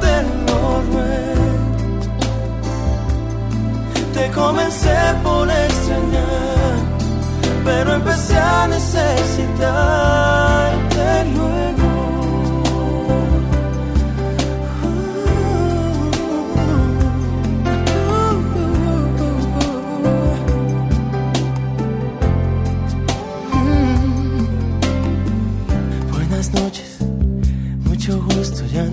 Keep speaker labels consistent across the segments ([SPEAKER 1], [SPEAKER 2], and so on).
[SPEAKER 1] te. Te comencé por extrañar pero empecé a necesitarte luego.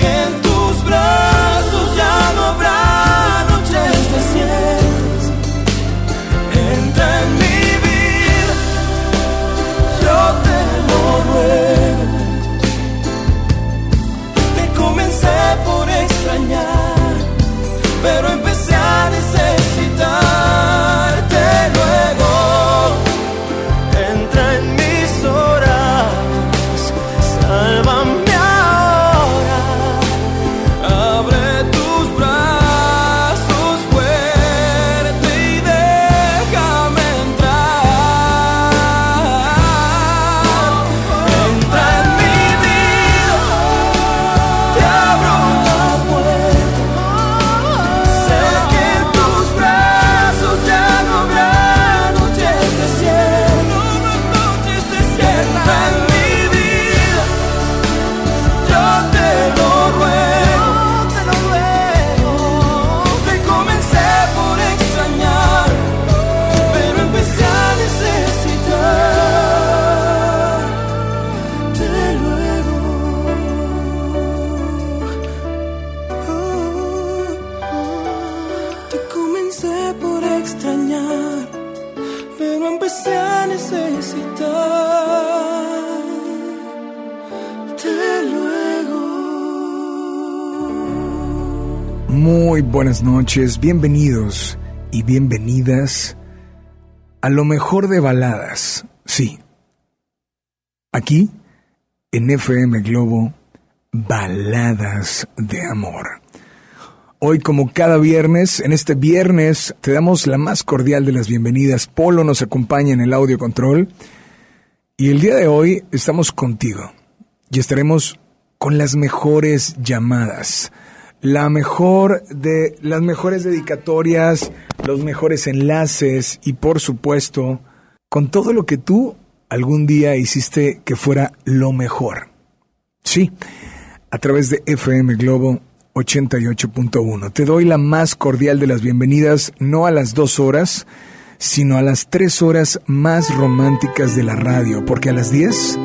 [SPEAKER 2] Que en tus brazos ya no habrá noches desiertas. Entra en mi te comencé por extrañar, pero empecé a necesitarte
[SPEAKER 3] buenas noches, bienvenidos y bienvenidas a lo mejor de baladas, sí. Aquí, en FM Globo, baladas de amor. Hoy, como cada viernes, en este viernes te damos la más cordial de las bienvenidas. Polo nos acompaña en el audio control. Y el día de hoy estamos contigo. Y estaremos con las mejores llamadas. La mejor de las mejores dedicatorias, los mejores enlaces y por supuesto, con todo lo que tú algún día hiciste que fuera lo mejor. Sí, a través de FM Globo 88.1. Te doy la más cordial de las bienvenidas, no a las dos horas, sino a las tres horas más románticas de la radio, porque a las 10,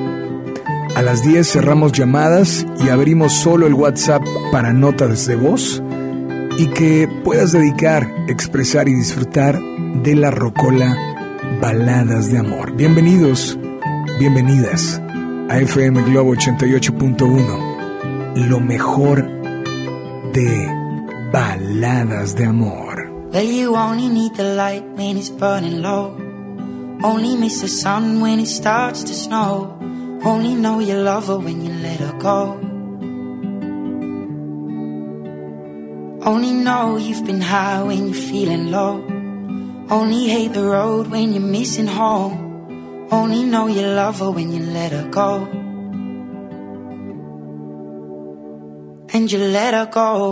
[SPEAKER 3] a las 10 cerramos llamadas y abrimos solo el WhatsApp para notas de voz y que puedas dedicar, expresar y disfrutar de la rocola Baladas de Amor. Bienvenidos, bienvenidas a FM Globo 88.1, lo mejor de Baladas de Amor.
[SPEAKER 4] Well, you only need the light when it's burning low. Only miss the sun when it starts to snow. Only know you love her when you let her go. Only know you've been high when you're feeling low. Only hate the road when you're missing home. Only know you love her when you let her go. And you let her go.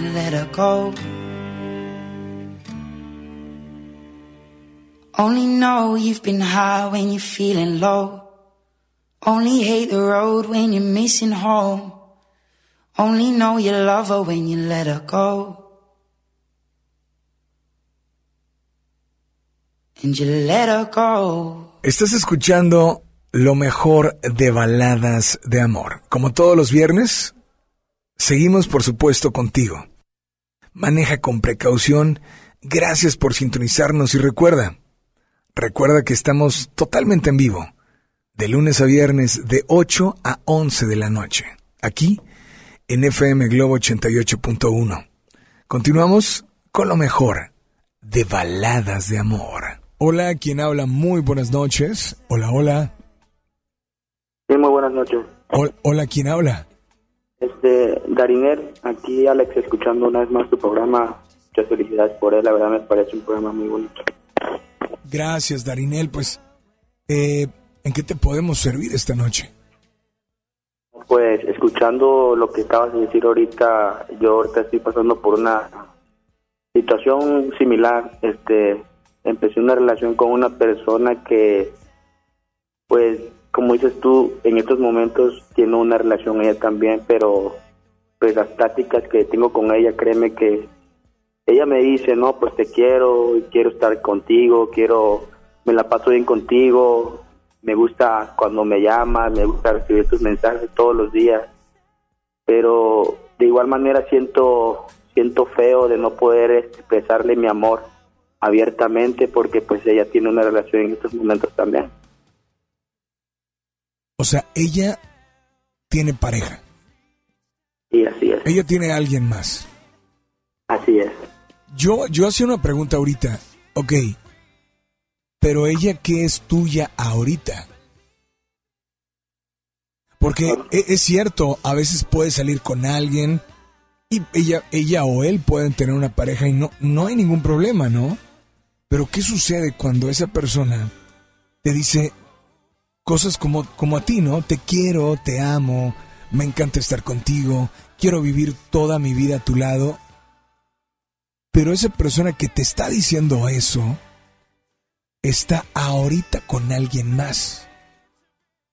[SPEAKER 4] let her go. Only know you've been high when you're feeling low. Only hate the road when you're missing home. Only know you love her when you let her go. And you let her go.
[SPEAKER 3] Estás escuchando lo mejor de baladas de amor. Como todos los viernes, Seguimos, por supuesto, contigo. Maneja con precaución. Gracias por sintonizarnos y recuerda, recuerda que estamos totalmente en vivo, de lunes a viernes de 8 a 11 de la noche, aquí en FM Globo 88.1. Continuamos con lo mejor de baladas de amor. Hola, quien habla, muy buenas noches. Hola, hola.
[SPEAKER 5] Sí, muy buenas noches.
[SPEAKER 3] Hola, hola ¿quién habla?
[SPEAKER 5] Este, Dariner, aquí Alex escuchando una vez más tu programa. Muchas felicidades por él, la verdad me parece un programa muy bonito.
[SPEAKER 3] Gracias, Darinel. Pues, eh, ¿en qué te podemos servir esta noche?
[SPEAKER 5] Pues, escuchando lo que acabas de decir ahorita, yo ahorita estoy pasando por una situación similar. Este, empecé una relación con una persona que, pues, como dices tú, en estos momentos tiene una relación ella también, pero pues las pláticas que tengo con ella, créeme que ella me dice, no, pues te quiero, quiero estar contigo, quiero, me la paso bien contigo, me gusta cuando me llamas, me gusta recibir tus mensajes todos los días, pero de igual manera siento, siento feo de no poder expresarle mi amor abiertamente porque pues ella tiene una relación en estos momentos también.
[SPEAKER 3] O sea, ella tiene pareja.
[SPEAKER 5] Sí, así es.
[SPEAKER 3] Ella tiene a alguien más.
[SPEAKER 5] Así es.
[SPEAKER 3] Yo, yo hacía una pregunta ahorita. Ok, pero ella, ¿qué es tuya ahorita? Porque e, es cierto, a veces puede salir con alguien y ella, ella o él pueden tener una pareja y no, no hay ningún problema, ¿no? Pero ¿qué sucede cuando esa persona te dice cosas como, como a ti, ¿no? Te quiero, te amo, me encanta estar contigo, quiero vivir toda mi vida a tu lado. Pero esa persona que te está diciendo eso está ahorita con alguien más.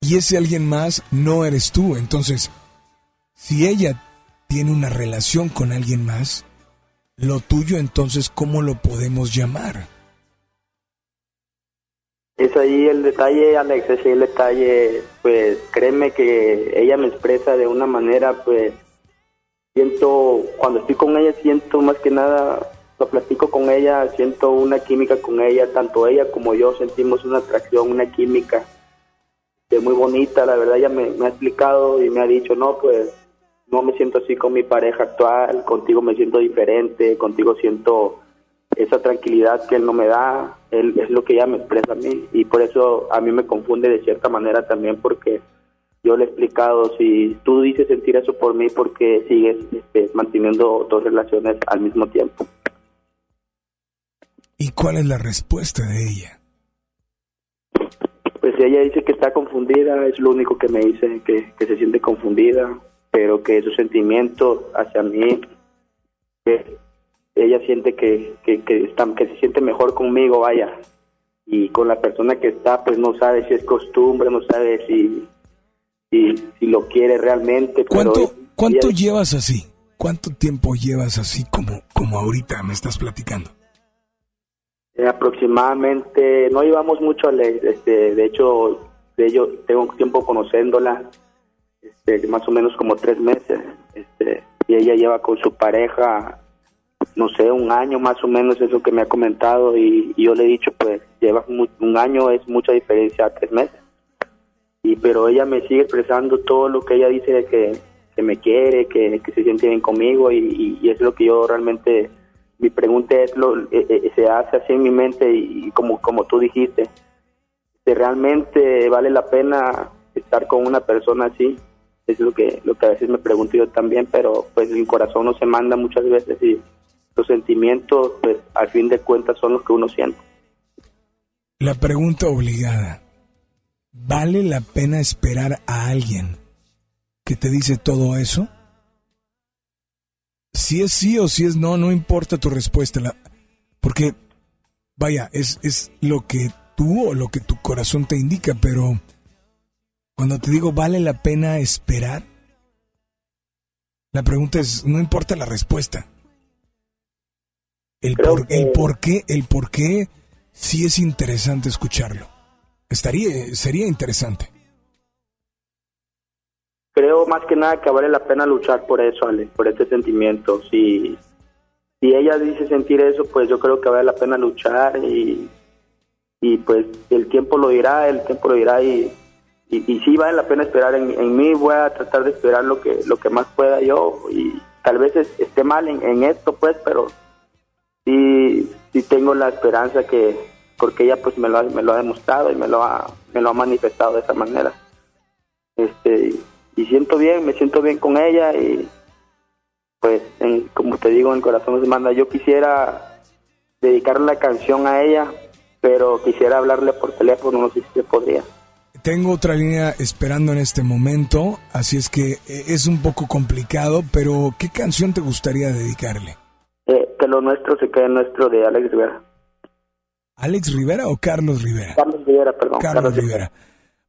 [SPEAKER 3] Y ese alguien más no eres tú. Entonces, si ella tiene una relación con alguien más, lo tuyo entonces, ¿cómo lo podemos llamar?
[SPEAKER 5] Es ahí el detalle, Alex, es ahí el detalle, pues créeme que ella me expresa de una manera, pues siento, cuando estoy con ella siento más que nada, lo platico con ella, siento una química con ella, tanto ella como yo sentimos una atracción, una química de muy bonita, la verdad ella me ha explicado y me ha dicho, no, pues no me siento así con mi pareja actual, contigo me siento diferente, contigo siento esa tranquilidad que él no me da, él es lo que ella me expresa a mí y por eso a mí me confunde de cierta manera también porque yo le he explicado si tú dices sentir eso por mí porque sigues este, manteniendo dos relaciones al mismo tiempo.
[SPEAKER 3] ¿Y cuál es la respuesta de ella?
[SPEAKER 5] Pues ella dice que está confundida, es lo único que me dice, que, que se siente confundida, pero que sus sentimientos hacia mí, que ella siente que, que, que, está, que se siente mejor conmigo, vaya. Y con la persona que está, pues no sabe si es costumbre, no sabe si, si, si lo quiere realmente.
[SPEAKER 3] ¿Cuánto, ¿cuánto llevas así? ¿Cuánto tiempo llevas así como, como ahorita me estás platicando?
[SPEAKER 5] Eh, aproximadamente, no llevamos mucho, este, de hecho, de ello tengo tiempo conociéndola, este, más o menos como tres meses, este, y ella lleva con su pareja no sé, un año más o menos es lo que me ha comentado y, yo le he dicho, pues lleva un año es mucha diferencia a tres meses. Y pero ella me sigue expresando todo lo que ella dice de que, me quiere, que, se siente bien conmigo y, es lo que yo realmente, mi pregunta es, lo, eh, se hace así en mi mente y, como, como tú dijiste, si realmente vale la pena estar con una persona así, es lo que, lo que a veces me pregunto yo también, pero pues mi corazón no se manda muchas veces y los sentimientos, pues al fin de cuentas son los que uno siente.
[SPEAKER 3] La pregunta obligada, ¿vale la pena esperar a alguien que te dice todo eso? Si es sí o si es no, no importa tu respuesta, porque, vaya, es, es lo que tú o lo que tu corazón te indica, pero cuando te digo vale la pena esperar, la pregunta es, no importa la respuesta, el por, el por qué, el por qué sí es interesante escucharlo. Estaría, sería interesante.
[SPEAKER 5] Creo más que nada que vale la pena luchar por eso, Ale, por este sentimiento. Si, si ella dice sentir eso, pues yo creo que vale la pena luchar y, y pues el tiempo lo dirá, el tiempo lo dirá y, y, sí vale la pena esperar en, en, mí, voy a tratar de esperar lo que, lo que más pueda yo y tal vez esté mal en, en esto, pues, pero sí, tengo la esperanza que, porque ella pues me lo, ha, me lo ha demostrado y me lo ha, me lo ha manifestado de esa manera. Este, y siento bien, me siento bien con ella y pues como te digo, en corazón se manda. Yo quisiera dedicarle la canción a ella, pero quisiera hablarle por teléfono, no sé si se podría.
[SPEAKER 3] Tengo otra línea esperando en este momento, así es que eh, es un poco complicado, pero ¿qué canción te gustaría dedicarle?
[SPEAKER 5] Lo nuestro se quede nuestro de Alex Rivera.
[SPEAKER 3] ¿Alex Rivera o Carlos Rivera?
[SPEAKER 5] Carlos Rivera, perdón.
[SPEAKER 3] Carlos, Rivera.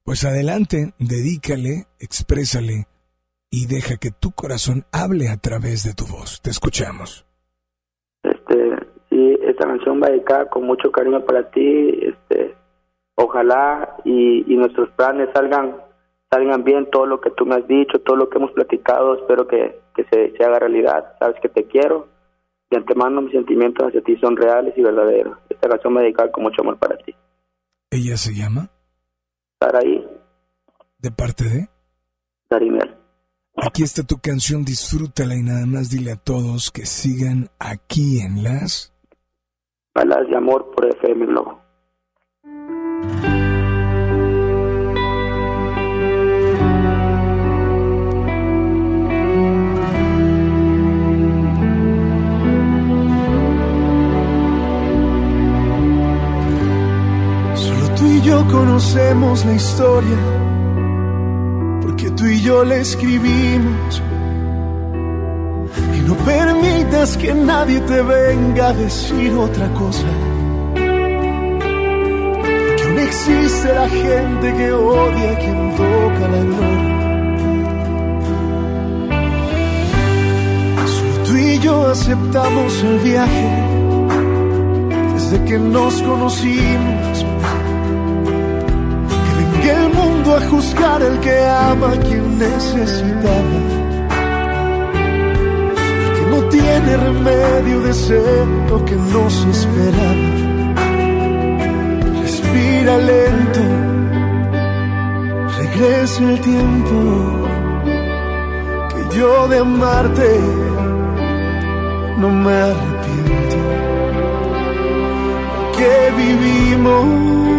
[SPEAKER 3] Pues adelante, dedícale, exprésale y deja que tu corazón hable a través de tu voz. Te escuchamos.
[SPEAKER 5] Este, sí, esta canción va dedicada con mucho cariño para ti. Este, ojalá y, nuestros planes salgan salgan bien todo lo que tú me has dicho, todo lo que hemos platicado, espero que, que se, se haga realidad. Sabes que te quiero de antemano mis sentimientos hacia ti son reales y verdaderos. Esta canción me dedica con mucho amor para ti.
[SPEAKER 3] ¿Ella se llama?
[SPEAKER 5] Saraí.
[SPEAKER 3] ¿De parte de?
[SPEAKER 5] Darimel.
[SPEAKER 3] Aquí está tu canción, disfrútala y nada más dile a todos que sigan aquí en las...
[SPEAKER 5] Balas de amor por FM Globo.
[SPEAKER 6] Yo conocemos la historia, porque tú y yo la escribimos. Y no permitas que nadie te venga a decir otra cosa. Que aún existe la gente que odia a quien toca la gloria. Solo tú y yo aceptamos el viaje desde que nos conocimos el mundo a juzgar el que ama a quien necesitaba. Que no tiene remedio de ser lo que nos esperaba. Respira lento, regresa el tiempo que yo de amarte no me arrepiento. Que vivimos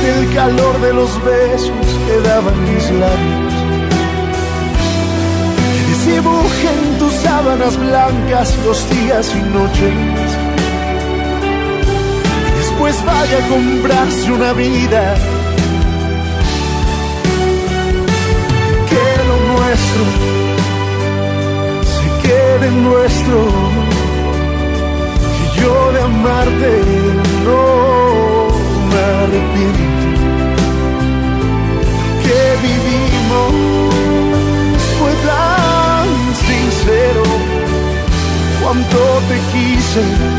[SPEAKER 6] quite el calor de los besos que daban mis labios. Que desdibujen tus sábanas blancas los días y noches. Después vaya a comprarse una vida. Que lo nuestro se quede nuestro. Quise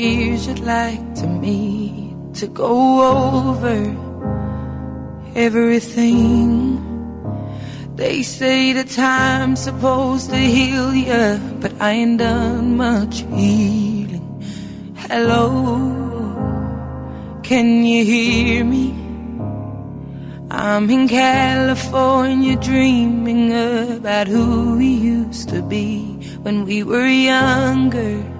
[SPEAKER 7] years you'd like to meet to go over everything. They say the time's supposed to heal ya, but I ain't done much healing. Hello, can you hear me? I'm in California dreaming about who we used to be when we were younger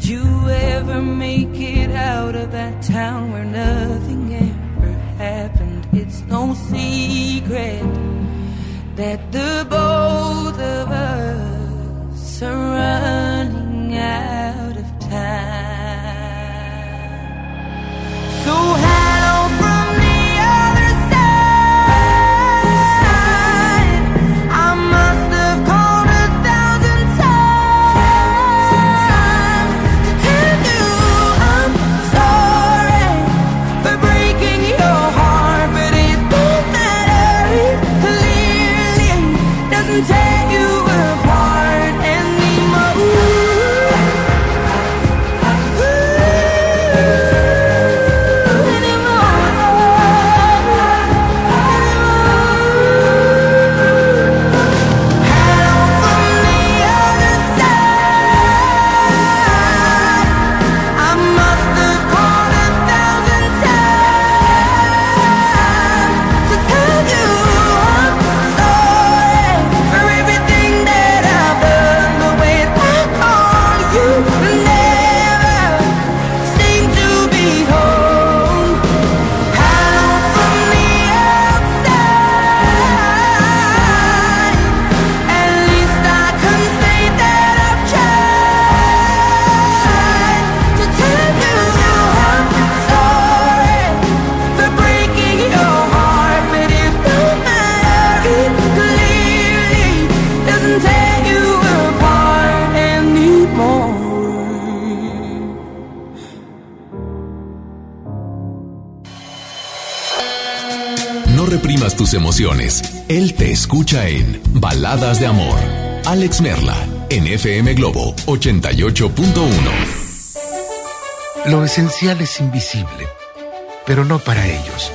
[SPEAKER 7] Did you ever make it out of that town where nothing ever happened? It's no secret
[SPEAKER 8] escucha en Baladas de Amor. Alex Merla, en FM Globo 88.1.
[SPEAKER 9] Lo esencial es invisible, pero no para ellos.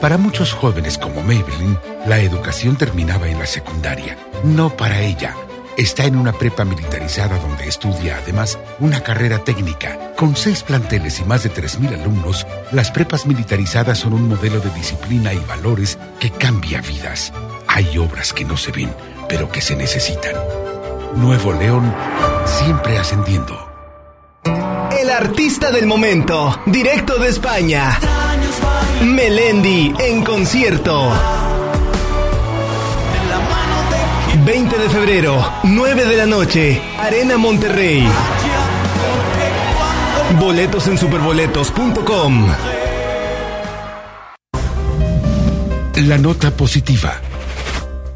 [SPEAKER 9] Para muchos jóvenes como Maybelline, la educación terminaba en la secundaria. No para ella. Está en una prepa militarizada donde estudia además una carrera técnica. Con seis planteles y más de 3.000 alumnos, las prepas militarizadas son un modelo de disciplina y valores que cambia vidas. Hay obras que no se ven, pero que se necesitan. Nuevo León, siempre ascendiendo.
[SPEAKER 10] El artista del momento, directo de España. Melendi en concierto. 20 de febrero, 9 de la noche, Arena Monterrey. Boletos en superboletos.com.
[SPEAKER 9] La nota positiva.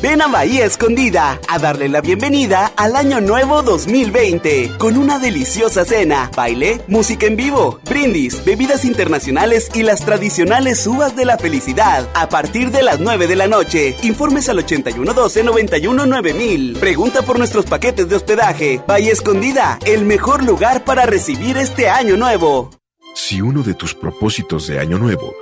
[SPEAKER 11] Ven a Bahía Escondida a darle la bienvenida al Año Nuevo 2020 con una deliciosa cena, baile, música en vivo, brindis, bebidas internacionales y las tradicionales uvas de la felicidad a partir de las 9 de la noche. Informes al 8112-919000. Pregunta por nuestros paquetes de hospedaje. Bahía Escondida, el mejor lugar para recibir este Año Nuevo.
[SPEAKER 12] Si uno de tus propósitos de Año Nuevo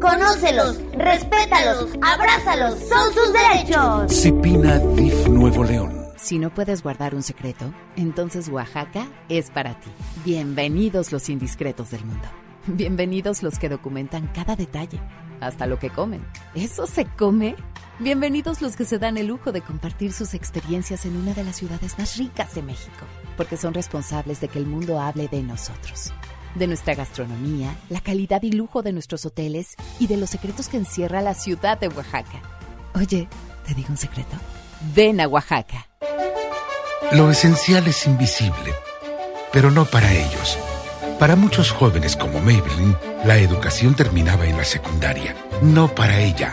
[SPEAKER 13] Conócelos, respétalos, abrázalos, son sus derechos.
[SPEAKER 9] Cipina DIF Nuevo León.
[SPEAKER 14] Si no puedes guardar un secreto, entonces Oaxaca es para ti. Bienvenidos los indiscretos del mundo. Bienvenidos los que documentan cada detalle, hasta lo que comen. ¿Eso se come? Bienvenidos los que se dan el lujo de compartir sus experiencias en una de las ciudades más ricas de México, porque son responsables de que el mundo hable de nosotros de nuestra gastronomía, la calidad y lujo de nuestros hoteles y de los secretos que encierra la ciudad de Oaxaca. Oye, ¿te digo un secreto? Ven a Oaxaca.
[SPEAKER 9] Lo esencial es invisible, pero no para ellos. Para muchos jóvenes como Maybelline, la educación terminaba en la secundaria. No para ella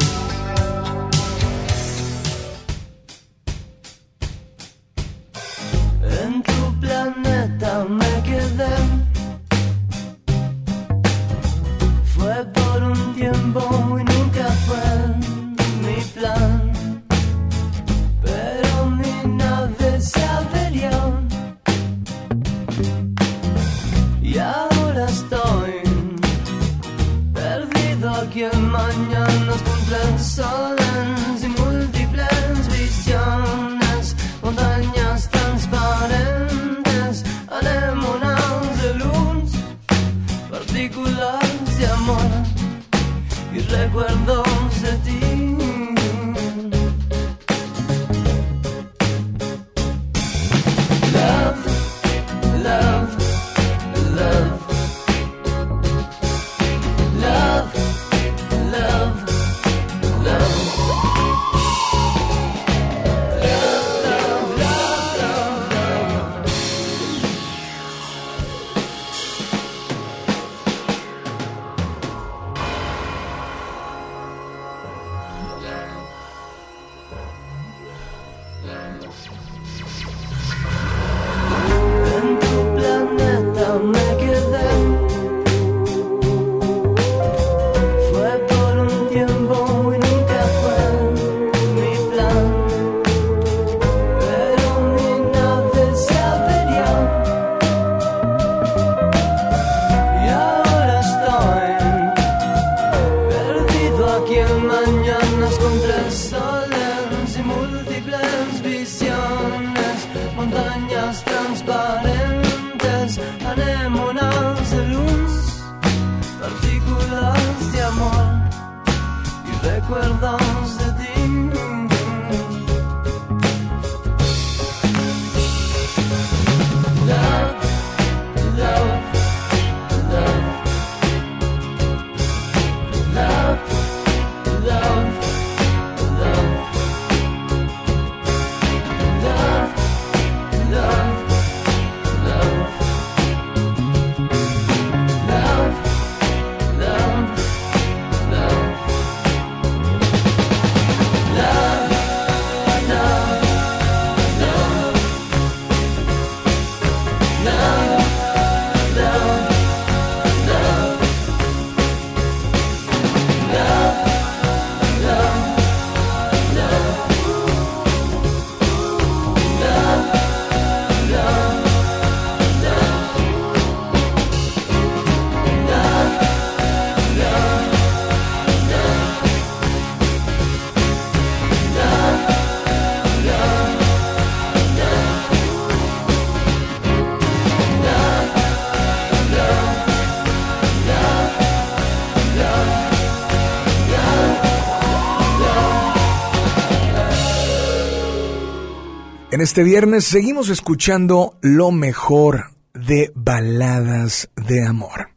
[SPEAKER 3] Este viernes seguimos escuchando lo mejor de baladas de amor.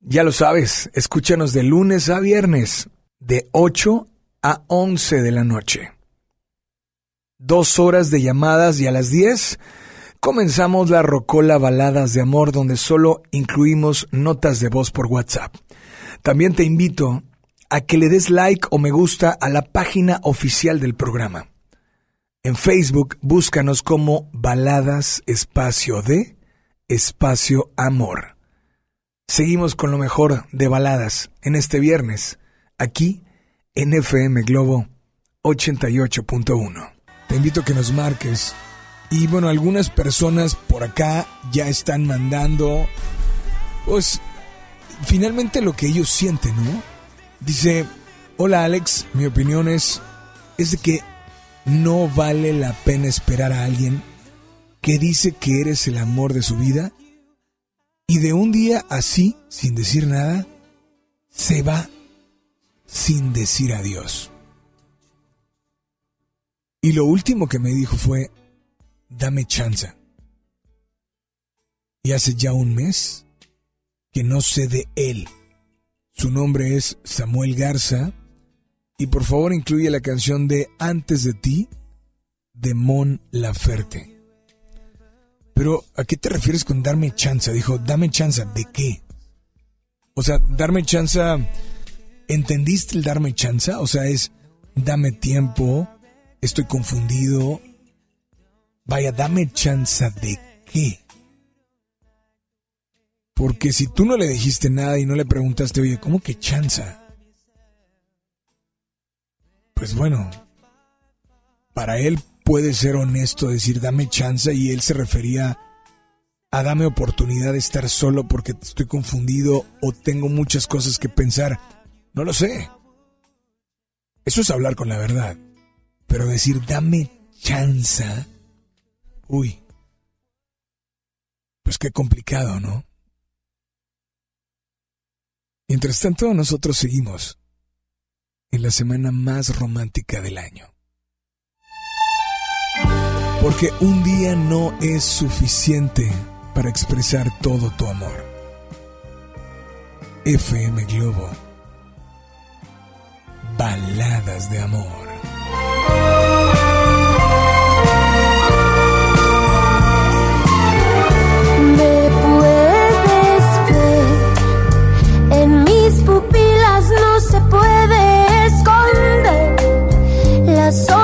[SPEAKER 3] Ya lo sabes, escúchanos de lunes a viernes, de 8 a 11 de la noche. Dos horas de llamadas y a las 10 comenzamos la Rocola Baladas de Amor donde solo incluimos notas de voz por WhatsApp. También te invito a que le des like o me gusta a la página oficial del programa. En Facebook búscanos como Baladas Espacio de Espacio Amor. Seguimos con lo mejor de baladas en este viernes, aquí en FM Globo 88.1. Te invito a que nos marques. Y bueno, algunas personas por acá ya están mandando, pues, finalmente lo que ellos sienten, ¿no? Dice, hola Alex, mi opinión es, es de que no vale la pena esperar a alguien que dice que eres el amor de su vida y de un día así, sin decir nada, se va sin decir adiós. Y lo último que me dijo fue, dame chance. Y hace ya un mes que no sé de él. Su nombre es Samuel Garza. Y por favor incluye la canción de Antes de ti de Mon Laferte. Pero, ¿a qué te refieres con darme chance? Dijo, dame chance, ¿de qué? O sea, darme chance, ¿entendiste el darme chance? O sea, es, dame tiempo, estoy confundido. Vaya, dame chance de qué. Porque si tú no le dijiste nada y no le preguntaste, oye, ¿cómo que chanza? Pues bueno, para él puede ser honesto decir dame chance y él se refería a dame oportunidad de estar solo porque estoy confundido o tengo muchas cosas que pensar. No lo sé. Eso es hablar con la verdad. Pero decir dame chance, uy, pues qué complicado, ¿no? Mientras tanto, nosotros seguimos en la semana más romántica del año. Porque un día no es suficiente para expresar todo tu amor. FM Globo. Baladas de amor.
[SPEAKER 15] Me puedes ver, en mis pupilas no se puede la soledad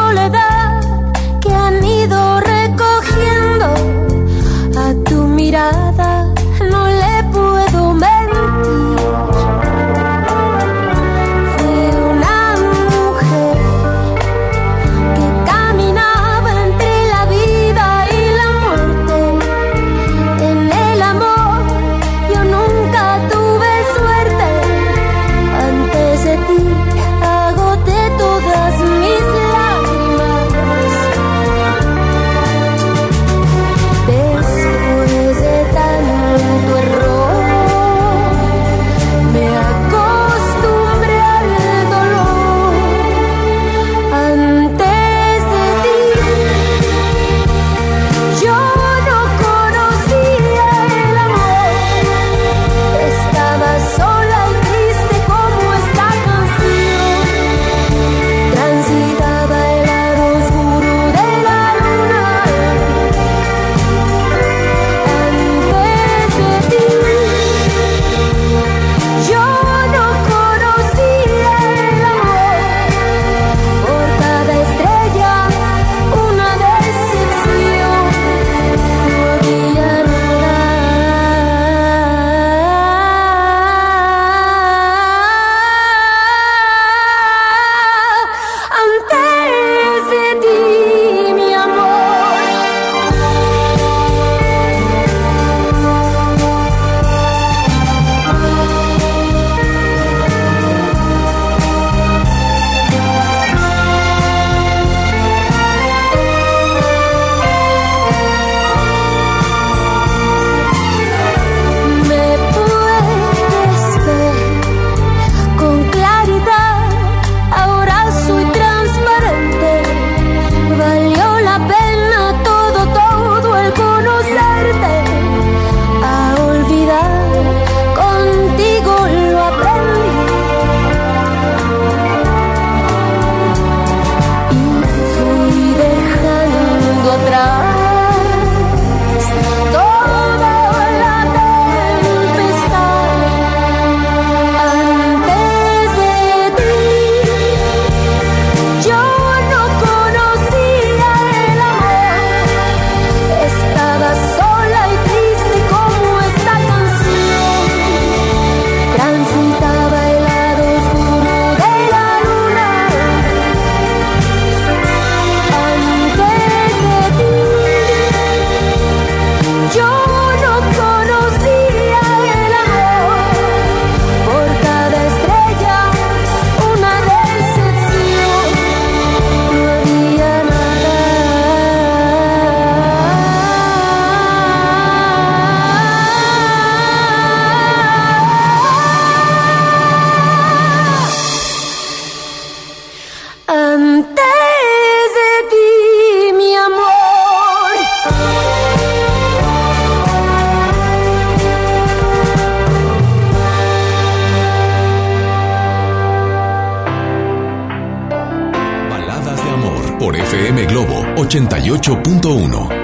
[SPEAKER 15] 98.1.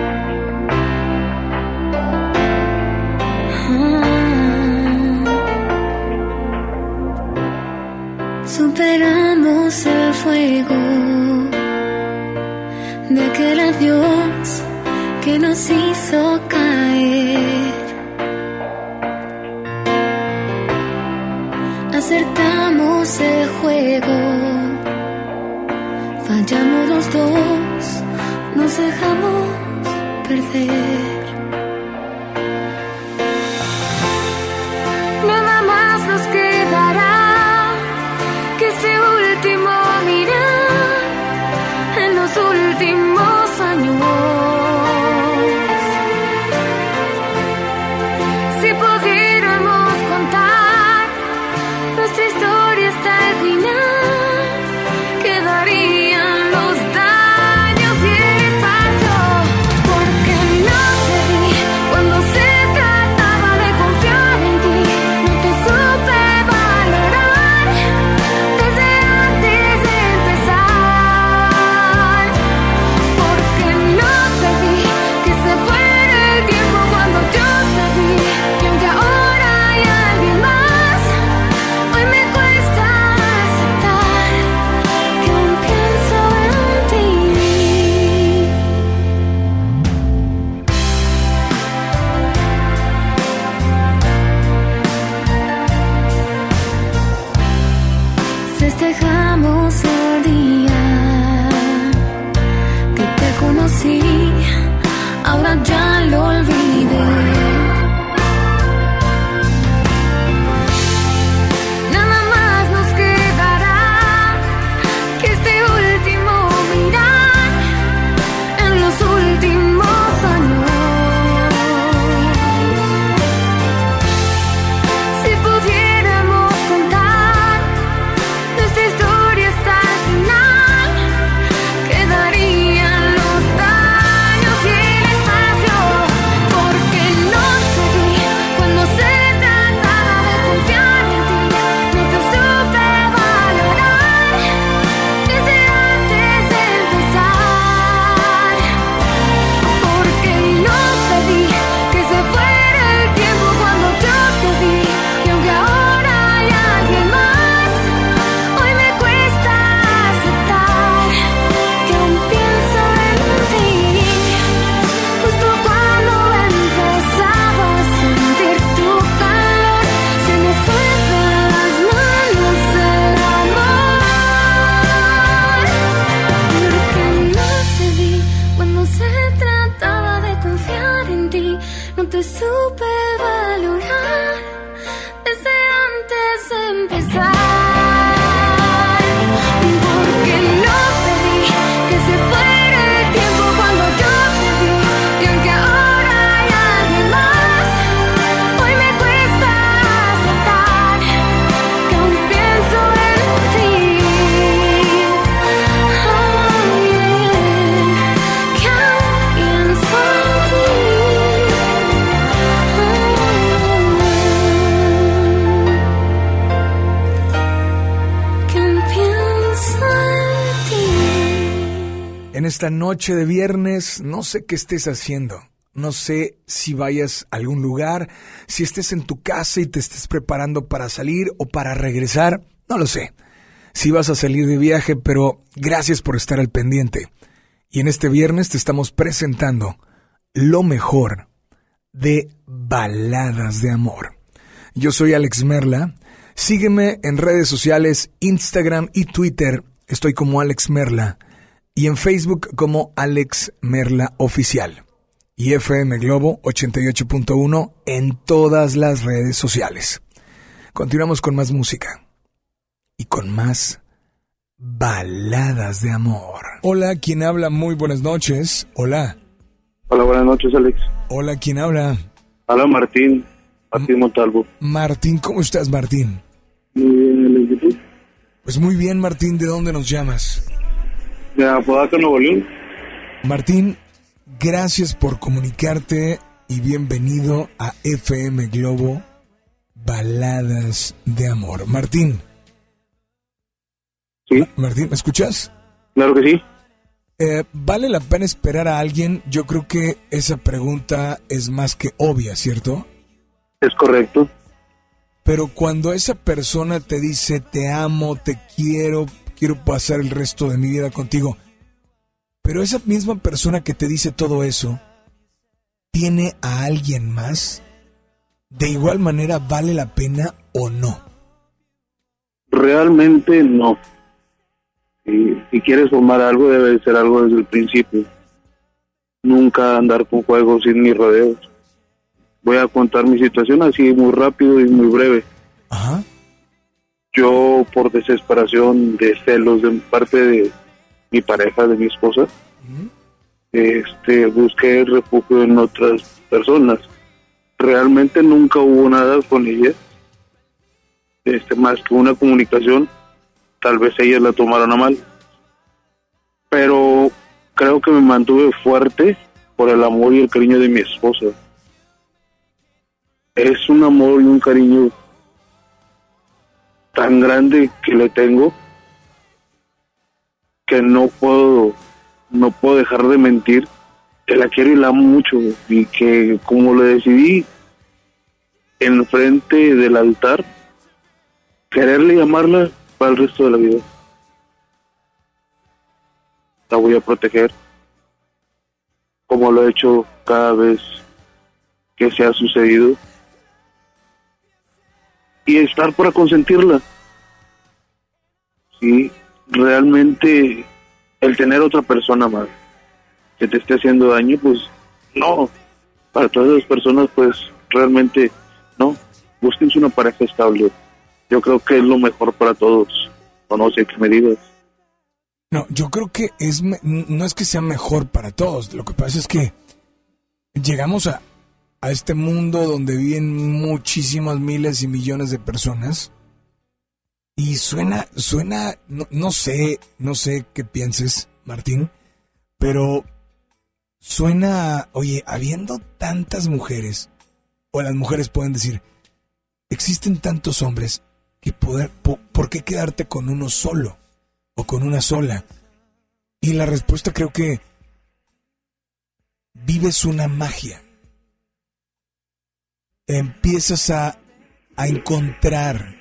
[SPEAKER 15] esta
[SPEAKER 3] noche de viernes, no sé qué estés haciendo. No sé si vayas a algún lugar, si estés en tu casa y te estés preparando para salir o para regresar. No lo sé. Si vas a salir de viaje, pero gracias por estar al pendiente. Y en este viernes te estamos presentando lo mejor de baladas de amor. Yo soy Alex Merla. Sígueme en redes sociales, Instagram y Twitter. Estoy como Alex Merla. Y en Facebook como Alex Merla Oficial. Y FM Globo 88.1 en todas las redes sociales. Continuamos con más música. Y con más baladas de amor. Hola, ¿quién habla? Muy buenas noches. Hola.
[SPEAKER 16] Hola, buenas noches, Alex.
[SPEAKER 3] Hola, ¿quién habla?
[SPEAKER 16] Hola, Martín. Martín Montalvo.
[SPEAKER 3] Martín, ¿cómo estás, Martín?
[SPEAKER 16] Muy bien, Alex.
[SPEAKER 3] Pues muy bien, Martín, ¿de dónde nos llamas?
[SPEAKER 16] De Apodaca, Nuevo León.
[SPEAKER 3] Martín, gracias por comunicarte y bienvenido a FM Globo Baladas de Amor. Martín.
[SPEAKER 16] Sí.
[SPEAKER 3] Martín, ¿me escuchas?
[SPEAKER 16] Claro que sí.
[SPEAKER 3] Eh, ¿Vale la pena esperar a alguien? Yo creo que esa pregunta es más que obvia, ¿cierto?
[SPEAKER 16] Es correcto.
[SPEAKER 3] Pero cuando esa persona te dice te amo, te quiero, quiero pasar el resto de mi vida contigo. Pero esa misma persona que te dice todo eso, ¿tiene a alguien más? ¿De igual manera vale la pena o no?
[SPEAKER 16] Realmente no. Si, si quieres formar algo, debe ser algo desde el principio. Nunca andar con juegos sin ni rodeos. Voy a contar mi situación así muy rápido y muy breve. Yo, por desesperación de celos de parte de mi pareja, de mi esposa, este, busqué refugio en otras personas. Realmente nunca hubo nada con ella, este, más que una comunicación. Tal vez ellas la tomaron a mal. Pero creo que me mantuve fuerte por el amor y el cariño de mi esposa. Es un amor y un cariño tan grande que le tengo que no puedo no puedo dejar de mentir. Que la quiero y la amo mucho y que como lo decidí enfrente del altar quererle llamarla para el resto de la vida. La voy a proteger como lo he hecho cada vez que se ha sucedido y estar para consentirla. Sí, realmente el tener otra persona más que te esté haciendo daño, pues no. Para todas esas personas, pues realmente no. Búsquense una pareja estable. Yo creo que es lo mejor para todos. O no sé qué me digas.
[SPEAKER 3] No, yo creo que es no es que sea mejor para todos. Lo que pasa es que llegamos a, a este mundo donde viven muchísimas miles y millones de personas. Y suena, suena, no, no sé, no sé qué pienses, Martín, pero suena, oye, habiendo tantas mujeres, o las mujeres pueden decir, existen tantos hombres que poder, po- ¿por qué quedarte con uno solo? O con una sola. Y la respuesta creo que vives una magia. Empiezas a, a encontrar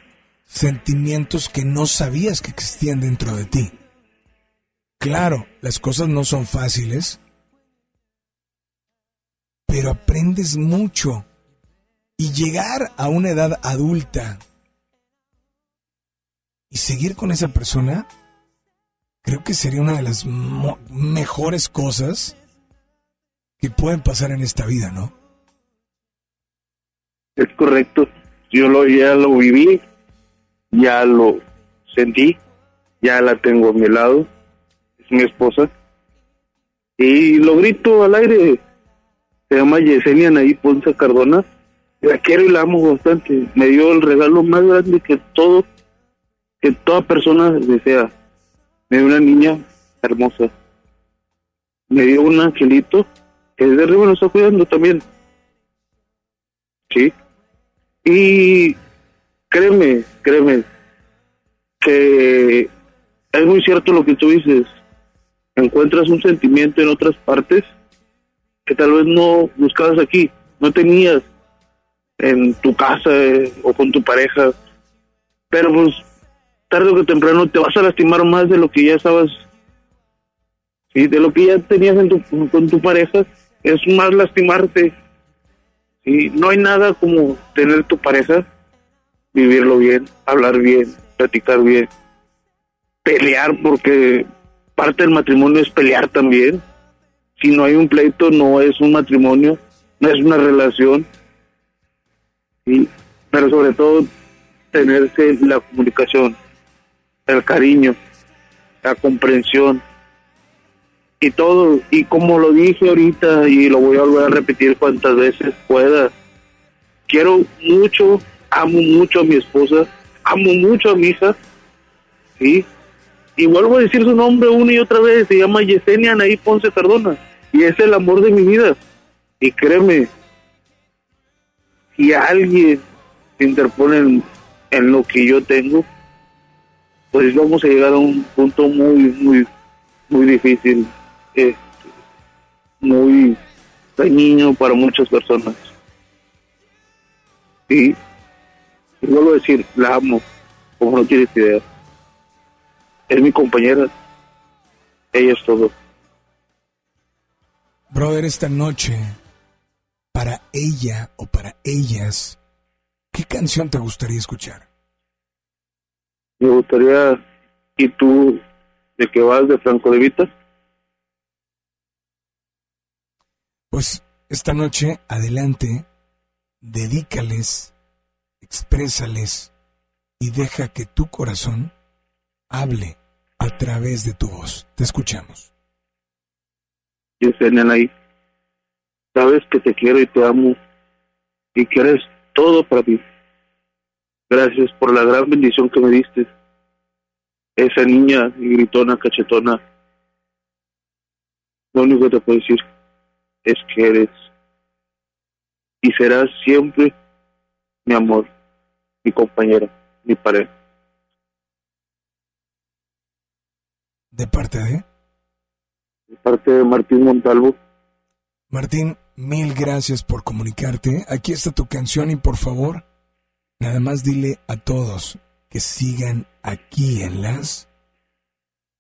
[SPEAKER 3] sentimientos que no sabías que existían dentro de ti. Claro, las cosas no son fáciles, pero aprendes mucho. Y llegar a una edad adulta y seguir con esa persona, creo que sería una de las mejores cosas que pueden pasar en esta vida, ¿no?
[SPEAKER 16] Es correcto. Yo lo, ya lo viví, ya lo sentí, ya la tengo a mi lado, es mi esposa. Y lo grito al aire. Se llama Yesenia Anaí Ponce Cardona. La quiero y la amo bastante. Me dio el regalo más grande que todo, que toda persona desea. Me dio una niña hermosa. Me dio un angelito que desde arriba nos está cuidando también. Sí. Y créeme, créeme, que es muy cierto lo que tú dices. Encuentras un sentimiento en otras partes que tal vez no buscabas aquí, no tenías en tu casa eh, o con tu pareja. Pero pues tarde o temprano te vas a lastimar más de lo que ya estabas, sí, de lo que ya tenías en tu, con tu pareja, es más lastimarte. Sí, no hay nada como tener tu pareja, vivirlo bien, hablar bien, platicar bien, pelear, porque parte del matrimonio es pelear también. Si no hay un pleito, no es un matrimonio, no es una relación. Sí, pero sobre todo tenerse la comunicación, el cariño, la comprensión y todo. Y como lo dije ahorita y lo voy a volver a repetir cuantas veces pueda, quiero mucho, amo mucho a mi esposa, amo mucho a mi hija, ¿sí? Y vuelvo a decir su nombre una y otra vez, se llama Yesenia Anaí Ponce Cardona, y es el amor de mi vida. Y créeme, si alguien se interpone en, en lo que yo tengo, pues vamos a llegar a un punto muy, muy, muy difícil, este, muy dañino para muchas personas. Y, y vuelvo a decir, la amo, como no tienes idea. es mi compañera. Ella es todo.
[SPEAKER 3] Brother, esta noche, para ella o para ellas, ¿qué canción te gustaría escuchar?
[SPEAKER 16] Me gustaría, ¿y tú de qué vas de Franco de Vita?
[SPEAKER 3] Pues esta noche, adelante, dedícales, exprésales y deja que tu corazón hable a través de tu voz. Te escuchamos.
[SPEAKER 16] Y nena ahí. Sabes que te quiero y te amo y que eres todo para mí. Gracias por la gran bendición que me diste. Esa niña gritona, cachetona. Lo único que te puedo decir es que eres y serás siempre mi amor, mi compañera, mi pareja.
[SPEAKER 3] ¿De parte de?
[SPEAKER 16] De parte de Martín Montalvo.
[SPEAKER 3] Martín, mil gracias por comunicarte. Aquí está tu canción y por favor, nada más dile a todos que sigan aquí en las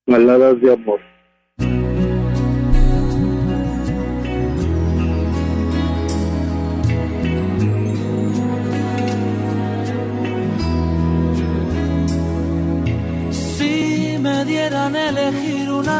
[SPEAKER 16] Baladas de amor.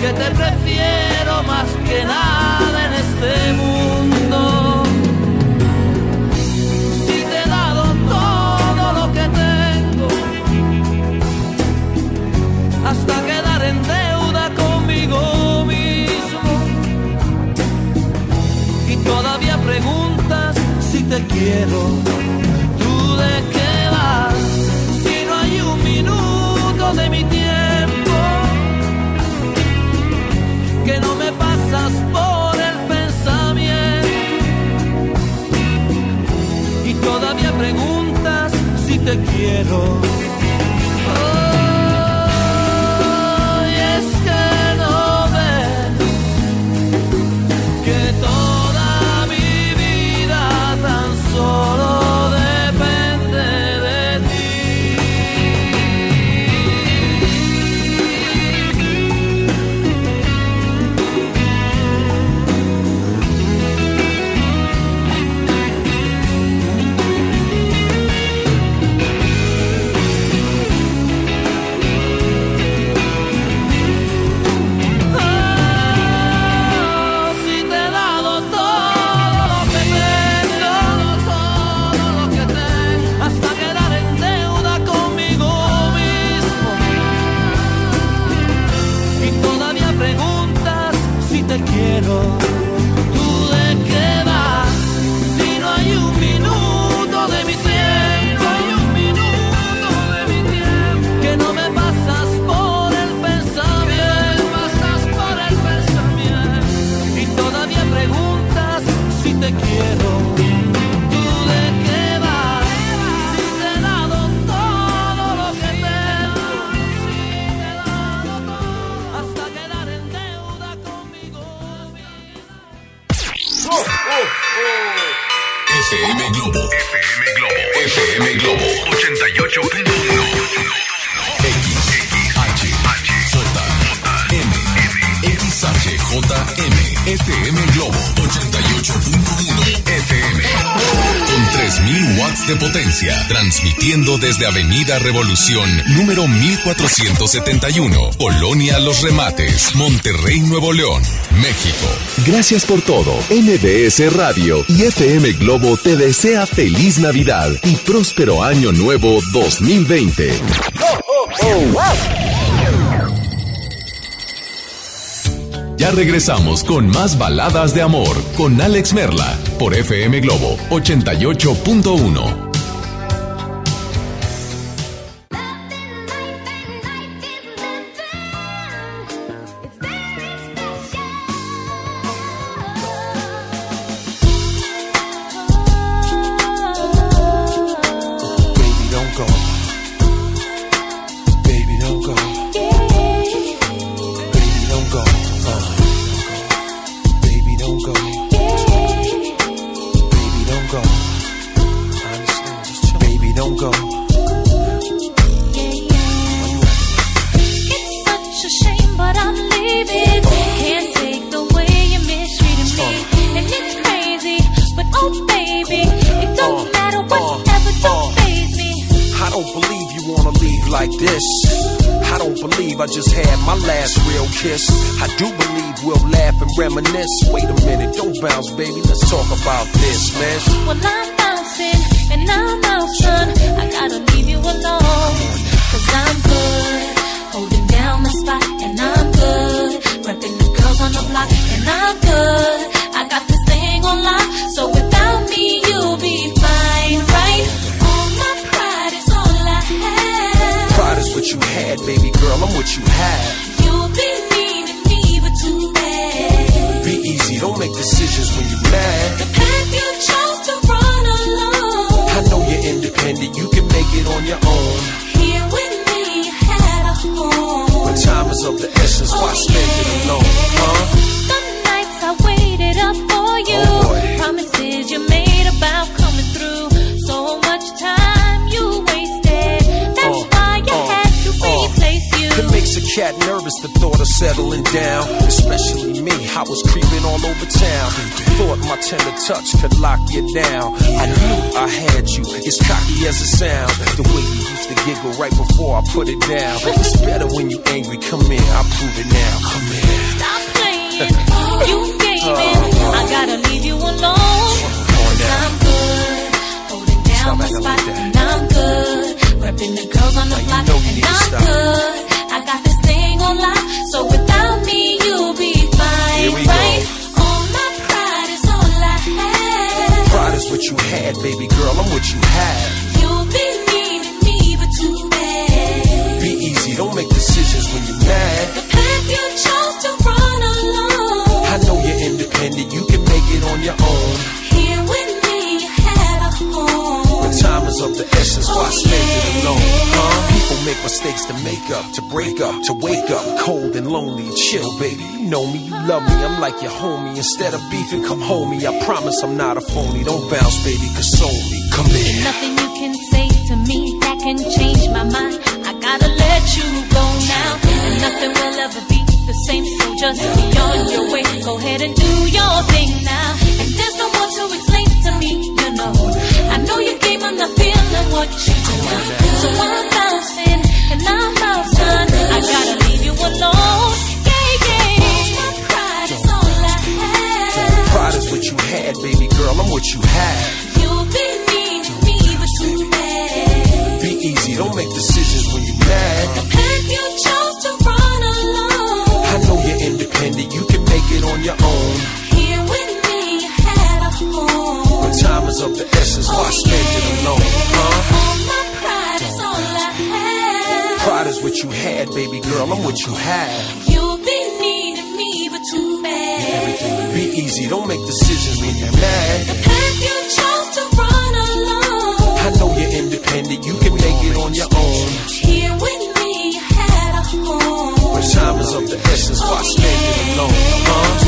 [SPEAKER 17] Que te prefiero más que nada en este mundo.
[SPEAKER 18] Desde Avenida Revolución, número 1471. Colonia Los Remates. Monterrey, Nuevo León, México.
[SPEAKER 19] Gracias por todo. MBS Radio y FM Globo te desea feliz Navidad y próspero año nuevo 2020.
[SPEAKER 18] Ya regresamos con más baladas de amor con Alex Merla por FM Globo 88.1.
[SPEAKER 20] laugh and reminisce. Wait a minute, don't bounce, baby. Let's talk about this, man.
[SPEAKER 21] Well, I'm bouncing and I'm out, son. I gotta leave you alone. Cause I'm good, holding down the spot, and I'm good. Repping the girls on the block, and I'm good. I got this thing on lock, so without me, you'll be fine, right? All my pride is all I have.
[SPEAKER 20] Pride is what you had, baby girl. I'm what you had.
[SPEAKER 21] You'll be
[SPEAKER 20] don't make decisions when you're mad.
[SPEAKER 21] The path you chose to run alone.
[SPEAKER 20] I know you're independent, you can make it on your own.
[SPEAKER 21] Here with me, you had a home.
[SPEAKER 20] But time is of the essence, why oh, spend it alone, huh?
[SPEAKER 21] The nights I waited up for you. Oh, Promises you made about coming through. So much time
[SPEAKER 20] cat nervous, the thought of settling down. Especially me, I was creeping all over town. Thought my tender touch could lock you down. I knew I had you, as cocky as it sounds. The way you used to giggle right before I put it down. It's better when you angry, come in, I'll prove it now. Come in.
[SPEAKER 21] Stop playing. You gave in. Oh. I gotta leave you alone. Cause I'm good. Holding down my spot. And I'm good. Repping the girls on the block. And I'm good. I got this thing on lock. So without me, you'll be fine,
[SPEAKER 20] we go.
[SPEAKER 21] right? All my pride is all I have.
[SPEAKER 20] Pride is what you had, baby girl, I'm what you had.
[SPEAKER 21] You'll be needing me, but too bad.
[SPEAKER 20] Be easy, don't make decisions when you're mad.
[SPEAKER 21] The path you chose to run alone.
[SPEAKER 20] I know you're independent, you can make it on your own.
[SPEAKER 21] Here with me, you had a home.
[SPEAKER 20] But time is of the essence, why spend it alone? Huh? Make mistakes to make up, to break up, to wake up, cold and lonely. Chill, baby. You know me, you love me, I'm like your homie. Instead of beefing, come home me. I promise I'm not a phony. Don't bounce, baby, console me. Come in.
[SPEAKER 21] Nothing you can say to me that can change my mind. I gotta let you go now. And nothing will ever be the same, so just be on your way. Go ahead and do your thing now. And there's no more to explain to me, you know. I know you came, I'm not feeling what you do. So I'm bouncing and I'm out, son. I gotta leave you alone. Yeah, yeah. My pride is all I have.
[SPEAKER 20] Pride is what you had, baby girl, I'm what you had.
[SPEAKER 21] You'll be needing me, but too bad.
[SPEAKER 20] Be easy, don't make decisions when you're mad.
[SPEAKER 21] The path you chose to run alone.
[SPEAKER 20] I know you're independent, you can make it on your own.
[SPEAKER 21] Here with me, you had a home.
[SPEAKER 20] But time is of the essence, why oh, spend it alone, huh?
[SPEAKER 21] is
[SPEAKER 20] what you had, baby girl. I'm what you have.
[SPEAKER 21] You'll be needing me, but too bad.
[SPEAKER 20] Yeah, everything will be easy. Don't make decisions when you're mad.
[SPEAKER 21] The path you chose to run alone.
[SPEAKER 20] I know you're independent. You can make it on your own.
[SPEAKER 21] Here with me, you had a home.
[SPEAKER 20] Time is of the essence. Why oh, it alone? Huh?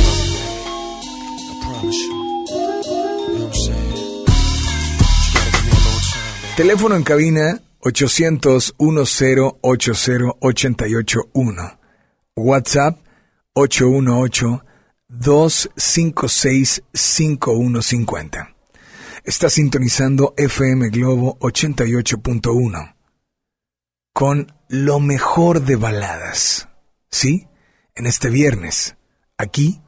[SPEAKER 3] Teléfono en cabina 800 10 80 881. WhatsApp 818 256 5150. Está sintonizando FM Globo 88.1 con lo mejor de baladas. ¿Sí? En este viernes, aquí,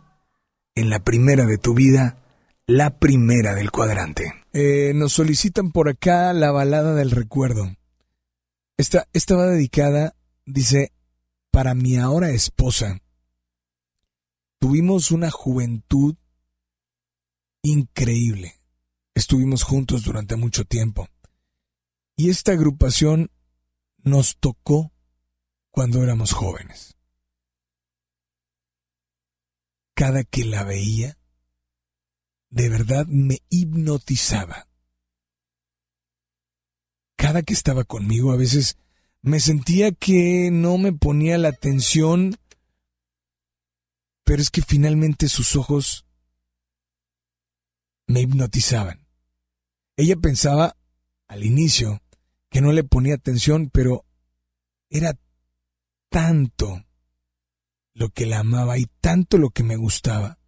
[SPEAKER 3] en la primera de tu vida, la primera del cuadrante. Eh, nos solicitan por acá la balada del recuerdo. Esta, va dedicada, dice, para mi ahora esposa. Tuvimos una juventud increíble. Estuvimos juntos durante mucho tiempo. Y esta agrupación nos tocó cuando éramos jóvenes. Cada que la veía, de verdad me hipnotizaba. Cada que estaba conmigo a veces me sentía que no me ponía la atención, pero es que finalmente sus ojos me hipnotizaban. Ella pensaba al inicio que no le ponía atención, pero era tanto lo que la amaba y tanto lo que me gustaba,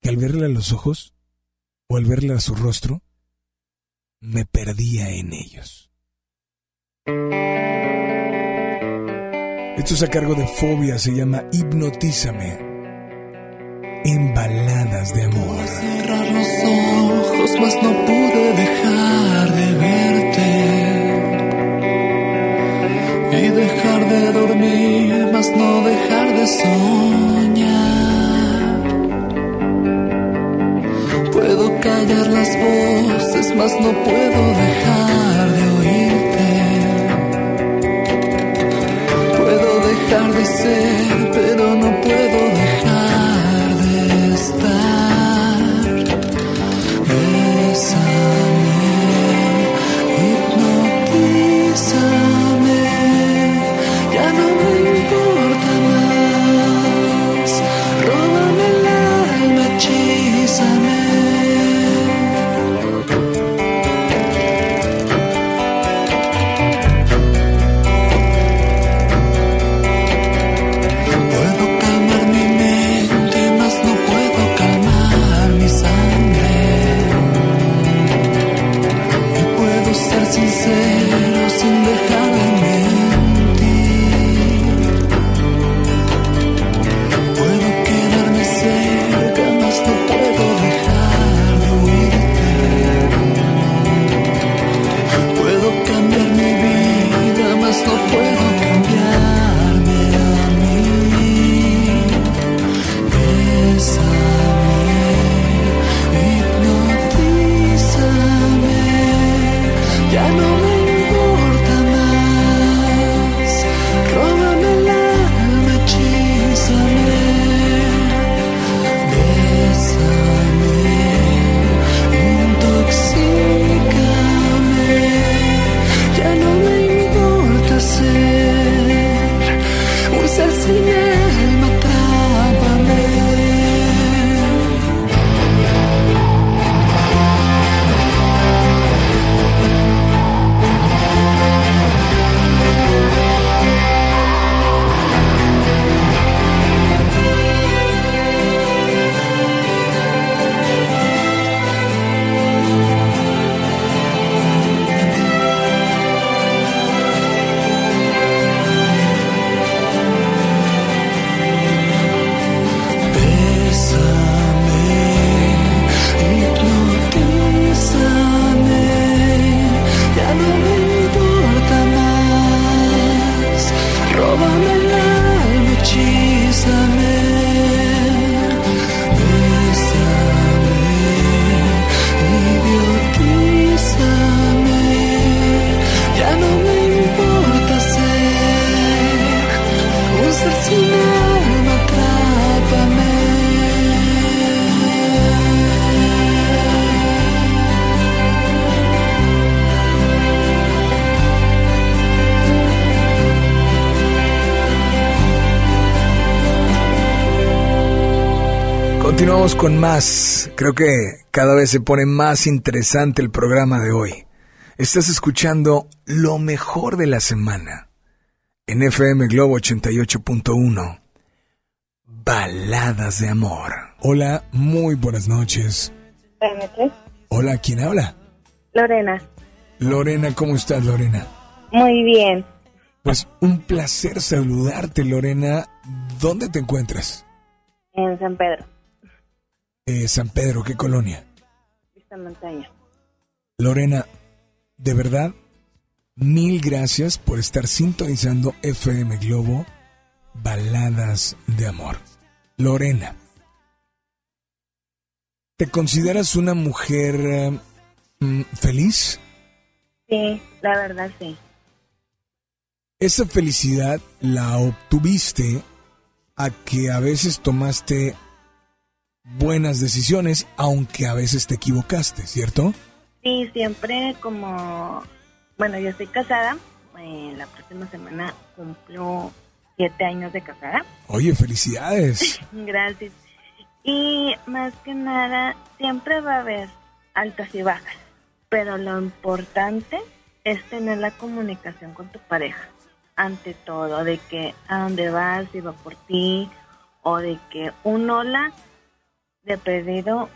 [SPEAKER 3] que al verle a los ojos o al verle a su rostro, me perdía en ellos. Esto es a cargo de Fobia, se llama Hipnotízame. En baladas de amor.
[SPEAKER 7] cerrar los ojos, mas no pude dejar de verte. Y dejar de dormir, mas no dejar de soñar. Puedo callar las voces, mas no puedo dejar de oírte. Puedo dejar de ser,
[SPEAKER 3] Con más. Creo que cada vez se pone más interesante el programa de hoy. Estás escuchando lo mejor de la semana en FM Globo 88.1. Baladas de amor. Hola, muy buenas noches.
[SPEAKER 22] Buenas noches.
[SPEAKER 3] Hola, ¿quién habla?
[SPEAKER 22] Lorena.
[SPEAKER 3] Lorena, ¿cómo estás, Lorena?
[SPEAKER 22] Muy bien.
[SPEAKER 3] Pues un placer saludarte, Lorena. ¿Dónde te encuentras?
[SPEAKER 22] En San Pedro,
[SPEAKER 3] Eh, San Pedro, ¿qué colonia?
[SPEAKER 22] Vista Montaña.
[SPEAKER 3] Lorena, de verdad, mil gracias por estar sintonizando FM Globo Baladas de Amor. Lorena, ¿te consideras una mujer eh, mm, feliz?
[SPEAKER 22] Sí, la verdad sí.
[SPEAKER 3] Esa felicidad la obtuviste a que a veces tomaste buenas decisiones, aunque a veces te equivocaste, ¿cierto?
[SPEAKER 22] Sí, siempre como... Bueno, yo estoy casada. eh, la próxima semana cumplo siete años de casada.
[SPEAKER 3] Oye, felicidades.
[SPEAKER 22] Gracias. Y más que nada, siempre va a haber altas y bajas. Pero lo importante es tener la comunicación con tu pareja. Ante todo, de que a dónde vas, si va por ti, o de que un hola de pedido,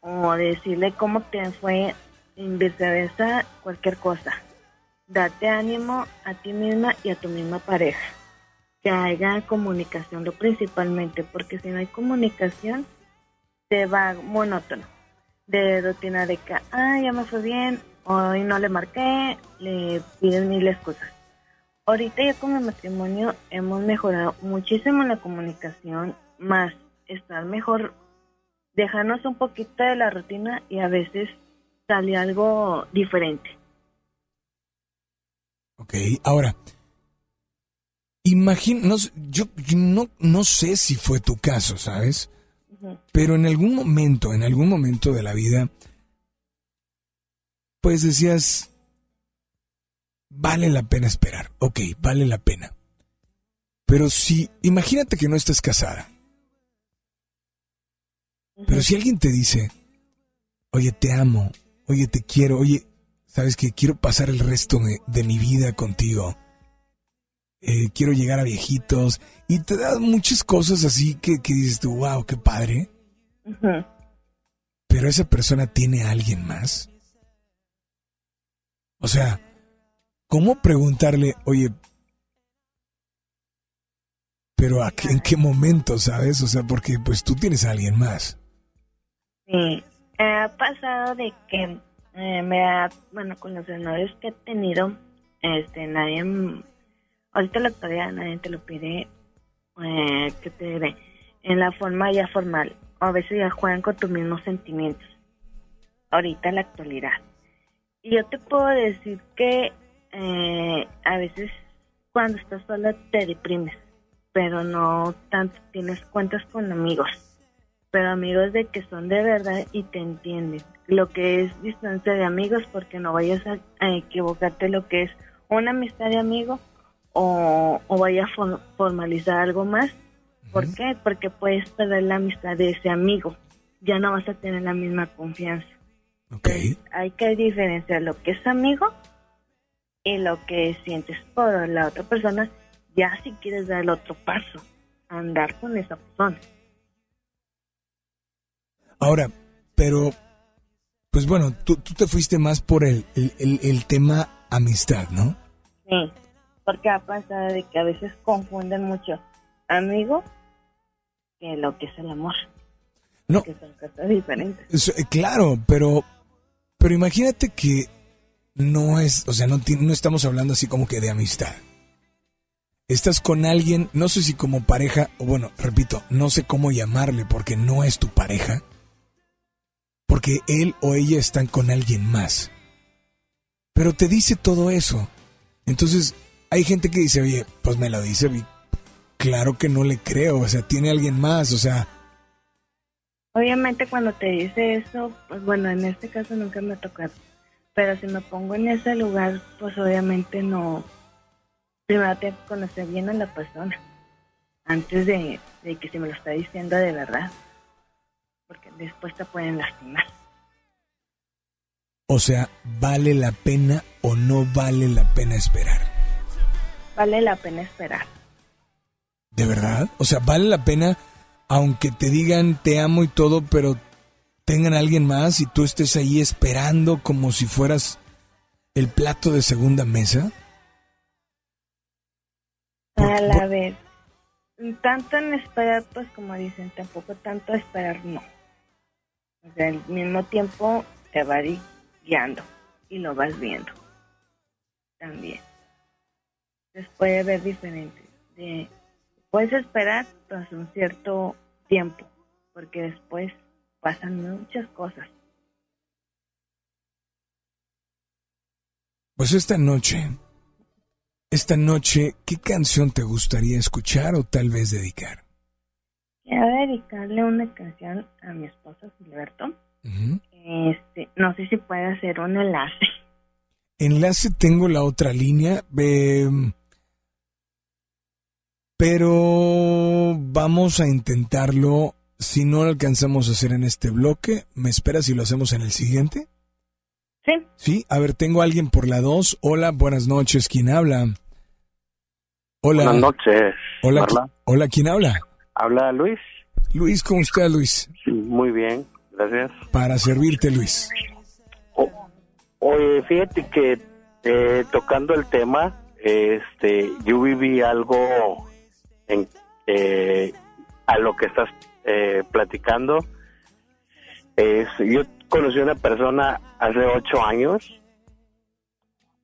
[SPEAKER 22] o decirle cómo te fue, y viceversa, cualquier cosa. Date ánimo a ti misma y a tu misma pareja. Que haya comunicación, lo principalmente, porque si no hay comunicación, te va monótono. De rutina de que, ah, ya me fue bien, hoy no le marqué, le pides mil excusas. Ahorita ya con el matrimonio hemos mejorado muchísimo la comunicación, más estar mejor, dejarnos un poquito de la rutina y a veces sale algo diferente.
[SPEAKER 3] Ok, ahora, imagina, no, sé, yo, yo no, no sé si fue tu caso, ¿sabes? Pero en algún momento, en algún momento de la vida, pues decías, vale la pena esperar, ok, vale la pena. Pero si, imagínate que no estás casada, pero si alguien te dice, oye, te amo, oye, te quiero, oye, sabes que quiero pasar el resto de, de mi vida contigo, eh, quiero llegar a viejitos, y te da muchas cosas así que, que dices tú, wow, qué padre, pero esa persona tiene a alguien más. O sea, ¿cómo preguntarle, oye, pero a qué- en qué momento, sabes? O sea, porque pues tú tienes a alguien más.
[SPEAKER 22] Sí, ha pasado de que eh, me ha, bueno, con los honores que he tenido, este, nadie, ahorita la actualidad nadie te lo pide, eh, que te diré, en la forma ya formal, o a veces ya juegan con tus mismos sentimientos, ahorita en la actualidad. Y yo te puedo decir que eh, a veces cuando estás sola te deprimes, pero no tanto tienes cuentas con amigos pero amigos de que son de verdad y te entienden. Lo que es distancia de amigos, porque no vayas a, a equivocarte lo que es una amistad de amigo o, o vaya a for- formalizar algo más. ¿Por qué? Porque puedes perder la amistad de ese amigo. Ya no vas a tener la misma confianza. Hay que diferenciar lo que es amigo y lo que sientes por la otra persona, ya si quieres dar el otro paso, andar con esa persona.
[SPEAKER 3] Ahora, pero, pues bueno, tú, tú te fuiste más por el, el, el- el tema amistad, ¿no?
[SPEAKER 22] Sí, porque ha pasado de que a veces confunden mucho amigo que lo que es el amor.
[SPEAKER 3] No.
[SPEAKER 22] Que son cosas diferentes.
[SPEAKER 3] Eh, claro, pero, pero imagínate que no es, o sea, no, no estamos hablando así como que de amistad. Estás con alguien, no sé si como pareja, o bueno, repito, no sé cómo llamarle porque no es tu pareja, porque él o ella están con alguien más. Pero te dice todo eso. Entonces, hay gente que dice, oye, pues me lo dice, claro que no le creo, o sea, tiene alguien más, o sea,
[SPEAKER 22] Obviamente cuando te dice eso, pues bueno, en este caso nunca me ha tocado. Pero si me pongo en ese lugar, pues obviamente no... Primero tengo que conocer bien a la persona. Antes de, de que si me lo está diciendo de verdad. Porque después te pueden lastimar.
[SPEAKER 3] O sea, ¿vale la pena o no vale la pena esperar?
[SPEAKER 22] Vale la pena esperar.
[SPEAKER 3] ¿De verdad? O sea, ¿vale la pena aunque te digan te amo y todo, pero tengan a alguien más y tú estés ahí esperando como si fueras el plato de segunda mesa?
[SPEAKER 22] A la vez. Tanto en esperar, pues como dicen, tampoco tanto esperar, no. Sea, al mismo tiempo te va guiando y lo vas viendo. También. Entonces puede haber diferentes. De, puedes esperar tras un cierto tiempo, porque después pasan muchas cosas.
[SPEAKER 3] Pues esta noche, esta noche, ¿qué canción te gustaría escuchar o tal vez dedicar?
[SPEAKER 22] Quiero dedicarle una canción a mi esposo Gilberto. Este, no sé si puede hacer un enlace.
[SPEAKER 3] Enlace tengo la otra línea, em, pero vamos a intentarlo. Si no lo alcanzamos a hacer en este bloque, ¿me esperas si lo hacemos en el siguiente?
[SPEAKER 22] Sí.
[SPEAKER 3] Sí, a ver, tengo a alguien por la 2. Hola, buenas noches, ¿quién habla? Hola.
[SPEAKER 23] Buenas noches.
[SPEAKER 3] Hola, hola, ¿quién habla?
[SPEAKER 23] Habla Luis.
[SPEAKER 3] Luis, ¿cómo está Luis?
[SPEAKER 23] Muy bien, gracias.
[SPEAKER 3] Para servirte, Luis.
[SPEAKER 23] Oye, fíjate que eh, tocando el tema, este, yo viví algo en, eh, a lo que estás eh, platicando. Es, yo conocí a una persona hace ocho años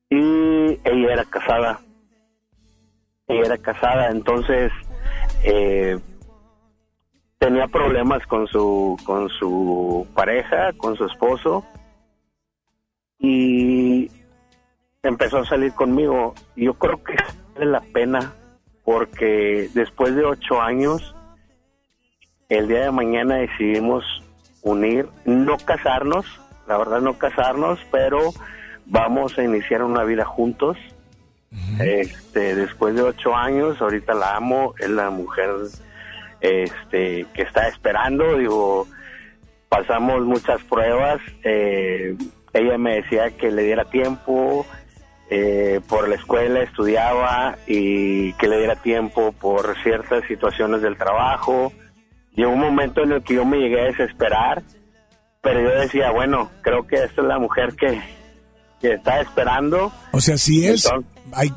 [SPEAKER 23] y ella era casada. Ella era casada, entonces eh, tenía problemas con su con su pareja, con su esposo y empezó a salir conmigo. Yo creo que vale la pena porque después de ocho años, el día de mañana decidimos unir, no casarnos, la verdad no casarnos, pero vamos a iniciar una vida juntos. Este, después de ocho años, ahorita la amo, es la mujer este, que está esperando, digo, pasamos muchas pruebas, eh, ella me decía que le diera tiempo, eh, por la escuela estudiaba y que le diera tiempo por ciertas situaciones del trabajo. Llegó un momento en el que yo me llegué a desesperar, pero yo decía, bueno, creo que esta es la mujer que, que está esperando.
[SPEAKER 3] O sea, si es,
[SPEAKER 23] Entonces,
[SPEAKER 3] hay,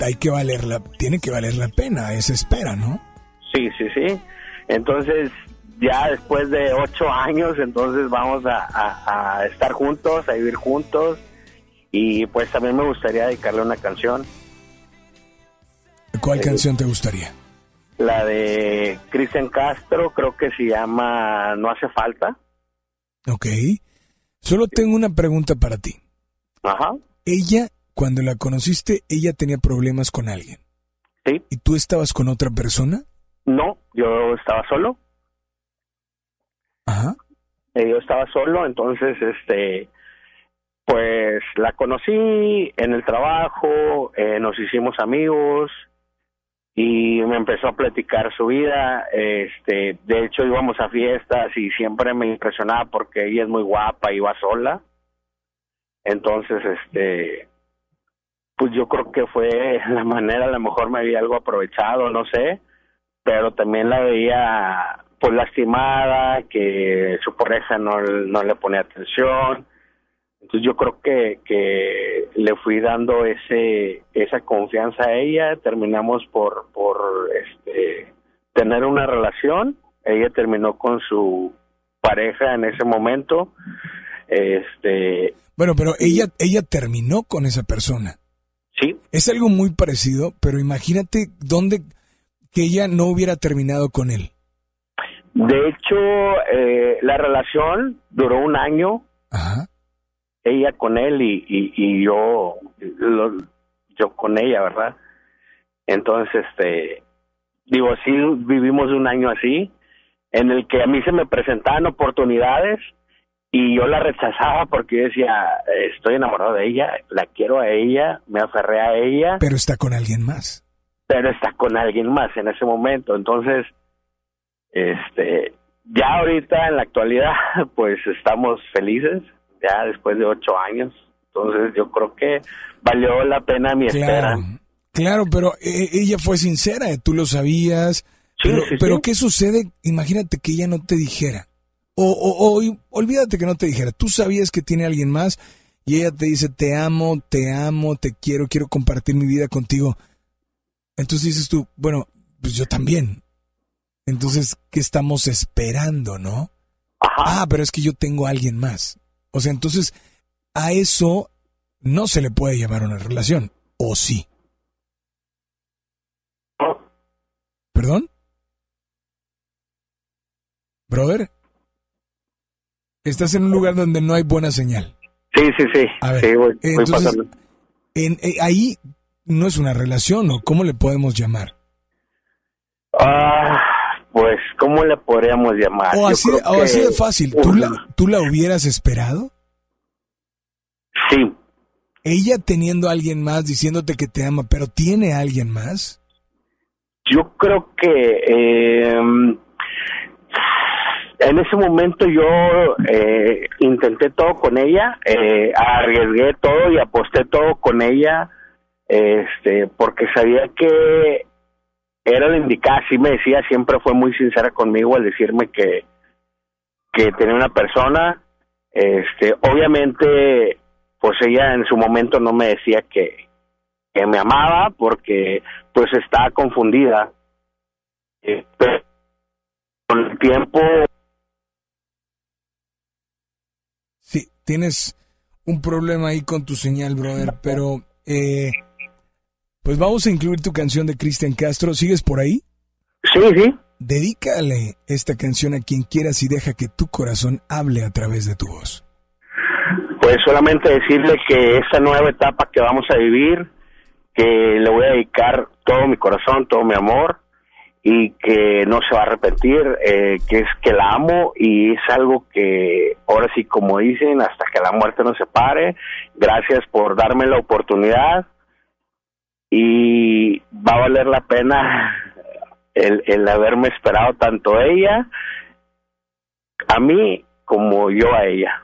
[SPEAKER 3] hay que valer la, tiene que valer la pena esa espera, ¿no?
[SPEAKER 23] Sí, sí, sí. Entonces, ya después de ocho años, entonces vamos a, a- a estar juntos, a vivir juntos. Y pues también me gustaría dedicarle una canción,
[SPEAKER 3] ¿Cuál
[SPEAKER 23] Eh,
[SPEAKER 3] canción te gustaría?
[SPEAKER 23] la de Cristian Castro, creo que se llama No hace falta.
[SPEAKER 3] Ok. Solo tengo una pregunta para ti.
[SPEAKER 23] Ajá.
[SPEAKER 3] Ella, cuando la conociste, ella tenía problemas con alguien.
[SPEAKER 23] Sí.
[SPEAKER 3] ¿Y tú estabas con otra persona?
[SPEAKER 23] No, yo estaba solo.
[SPEAKER 3] Ajá.
[SPEAKER 23] Eh, yo estaba solo, entonces, este, pues la conocí en el trabajo, eh, nos hicimos amigos y me empezó a platicar su vida. Este, de hecho, íbamos a fiestas y siempre me impresionaba porque ella es muy guapa y va sola. Entonces, este, pues yo creo que fue la manera, a lo mejor me había algo aprovechado, no sé, pero también la veía pues lastimada, que su pareja no, no le ponía atención. Entonces yo creo que, que le fui dando ese esa confianza a ella, terminamos por por este tener una relación, ella terminó con su pareja en ese momento. Este,
[SPEAKER 3] Bueno, pero ella, ella terminó con esa persona.
[SPEAKER 23] Sí.
[SPEAKER 3] Es algo muy parecido, pero imagínate dónde que ella no hubiera terminado con él.
[SPEAKER 23] De hecho, eh, la relación duró un año. Ella con él y, y, y yo, lo- yo con ella, ¿verdad? Entonces, este, digo, sí vivimos un año así, en el que a mí se me presentaban oportunidades y yo la rechazaba porque yo decía, estoy enamorado de ella, la quiero a ella, me aferré a ella.
[SPEAKER 3] Pero está con alguien más.
[SPEAKER 23] Pero está con alguien más en ese momento. Entonces, este, ya ahorita en la actualidad, pues estamos felices, ya después de ocho años. Entonces yo creo que valió la pena mi espera.
[SPEAKER 3] Claro, claro, pero eh, ella fue sincera, tú lo sabías.
[SPEAKER 23] Sí,
[SPEAKER 3] pero,
[SPEAKER 23] sí,
[SPEAKER 3] pero
[SPEAKER 23] sí.
[SPEAKER 3] ¿qué sucede? Imagínate que ella no te dijera. O, o, o olvídate que no te dijera. Tú sabías que tiene alguien más y ella te dice, te amo, te amo, te quiero, quiero compartir mi vida contigo. Entonces dices tú, bueno, pues yo también. Entonces, ¿qué estamos esperando, no? Ah, pero es que yo tengo a alguien más. O sea, entonces, a eso no se le puede llamar una relación. ¿O sí? ¿Perdón? Brother, estás en un lugar donde no hay buena señal.
[SPEAKER 23] Sí, sí, sí.
[SPEAKER 3] A ver,
[SPEAKER 23] sí, voy, voy
[SPEAKER 3] entonces,
[SPEAKER 23] pasando.
[SPEAKER 3] en- eh, ahí no es una relación, ¿o cómo le podemos llamar?
[SPEAKER 23] Ah, pues, ¿cómo le podríamos llamar?
[SPEAKER 3] O así, o
[SPEAKER 23] que-
[SPEAKER 3] así de fácil. ¿Tú la, ¿Tú la hubieras esperado?
[SPEAKER 23] Sí.
[SPEAKER 3] Ella teniendo a alguien más, diciéndote que te ama, pero tiene a alguien más.
[SPEAKER 23] Yo creo que eh, en ese momento yo eh, intenté todo con ella, eh, arriesgué todo y aposté todo con ella, este, porque sabía que era la indicada, así me decía, siempre fue muy sincera conmigo al decirme que, que tenía una persona, este, obviamente, pues ella en su momento no me decía que, que me amaba porque pues estaba confundida. Pero con el tiempo
[SPEAKER 3] Sí, tienes un problema ahí con tu señal, brother, pero eh, pues vamos a incluir tu canción de Cristian Castro. ¿Sigues por ahí?
[SPEAKER 23] Sí, sí.
[SPEAKER 3] Dedícale esta canción a quien quieras y deja que tu corazón hable a través de tu voz.
[SPEAKER 23] pues solamente decirle que esta nueva etapa que vamos a vivir, que le voy a dedicar todo mi corazón, todo mi amor y que no se va a arrepentir, eh, que es que la amo y es algo que ahora sí como dicen, hasta que la muerte nos separe, gracias por darme la oportunidad y va a valer la pena el, el haberme esperado tanto ella, a mí como yo a ella.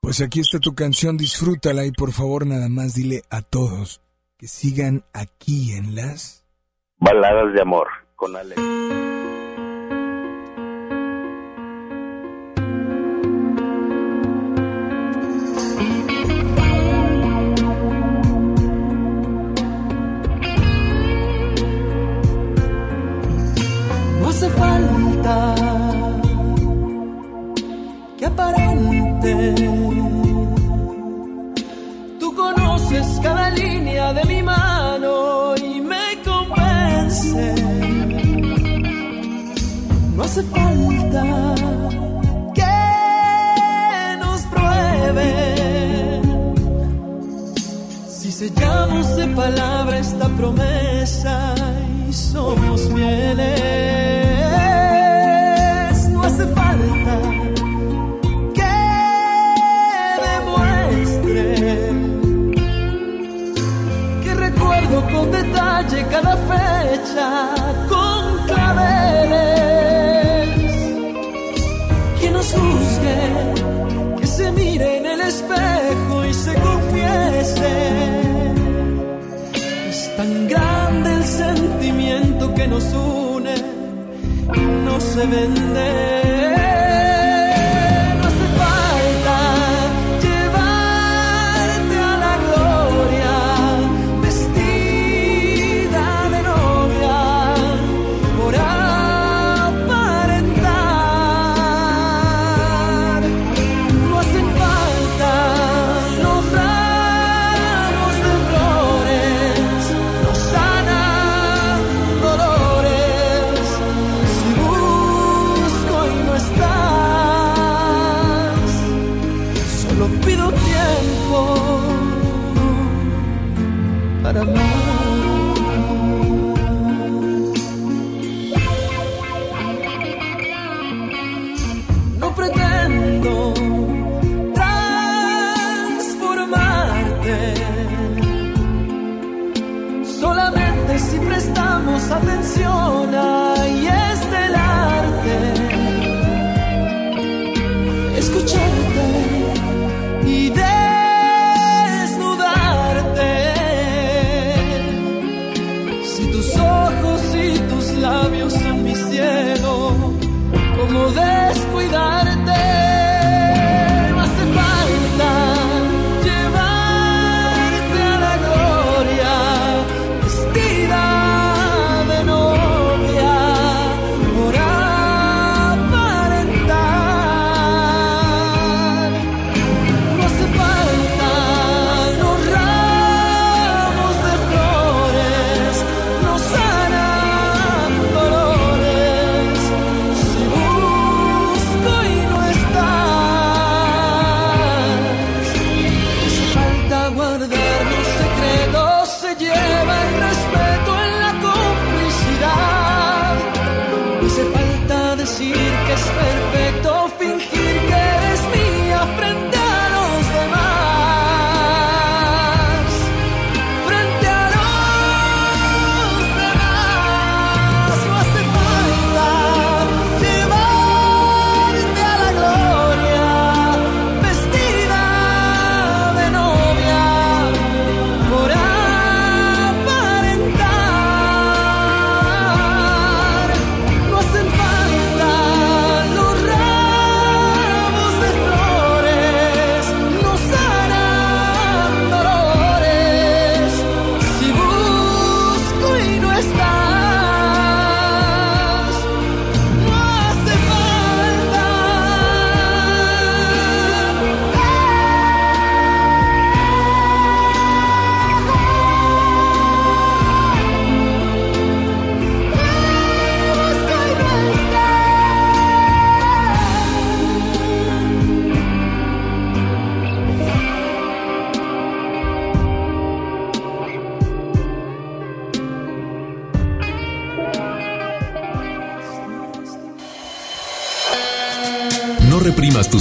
[SPEAKER 3] Pues aquí está tu canción, disfrútala y por favor nada más dile a todos que sigan aquí en las...
[SPEAKER 23] Baladas de amor con Alex.
[SPEAKER 18] Cada línea de mi mano y me convence. No hace falta que nos prueben. Si sellamos de palabra esta promesa y somos fieles, fecha con claveles. Que nos juzgue, que se mire en el espejo y se confiese. Es tan grande el sentimiento que nos une, no se vende.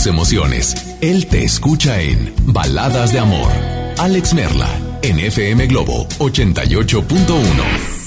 [SPEAKER 18] Emociones. Él te escucha en Baladas de Amor. Alex Merla, en FM Globo 88.1.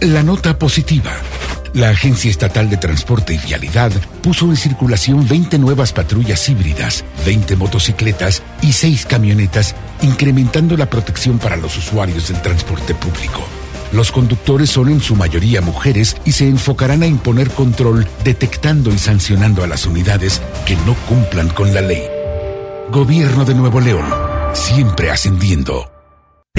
[SPEAKER 9] La nota positiva. La Agencia Estatal de Transporte y Vialidad puso en circulación 20 nuevas patrullas híbridas, 20 motocicletas y 6 camionetas, incrementando la protección para los usuarios del transporte público. Los conductores son en su mayoría mujeres y se enfocarán a imponer control detectando y sancionando a las unidades que no cumplan con la ley. Gobierno de Nuevo León, siempre ascendiendo.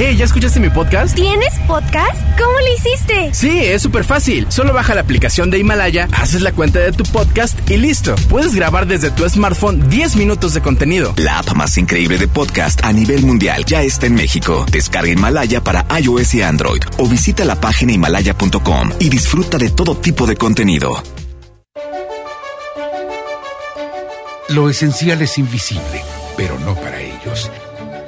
[SPEAKER 24] Hey, ¿ya escuchaste mi podcast?
[SPEAKER 21] ¿Tienes podcast? ¿Cómo lo hiciste?
[SPEAKER 24] Sí, es súper fácil. Solo baja la aplicación de Himalaya, haces la cuenta de tu podcast y listo. Puedes grabar desde tu smartphone 10 minutos de contenido.
[SPEAKER 25] La app más increíble de podcast a nivel mundial ya está en México. Descarga Himalaya para iOS y Android o visita la página himalaya.com y disfruta de todo tipo de contenido.
[SPEAKER 9] Lo esencial es invisible, pero no para ellos.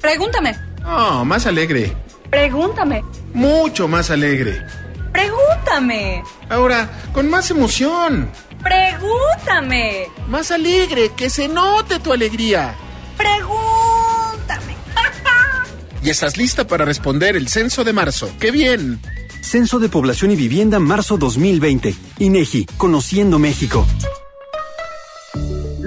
[SPEAKER 26] Pregúntame.
[SPEAKER 27] Oh, más alegre.
[SPEAKER 26] Pregúntame.
[SPEAKER 27] Mucho más alegre.
[SPEAKER 26] Pregúntame.
[SPEAKER 27] Ahora, con más emoción.
[SPEAKER 26] Pregúntame.
[SPEAKER 27] Más alegre, que se note tu alegría.
[SPEAKER 26] Pregúntame.
[SPEAKER 27] Y estás lista para responder el censo de marzo. ¡Qué bien!
[SPEAKER 28] Censo de Población y Vivienda marzo 2020. INEGI, Conociendo México.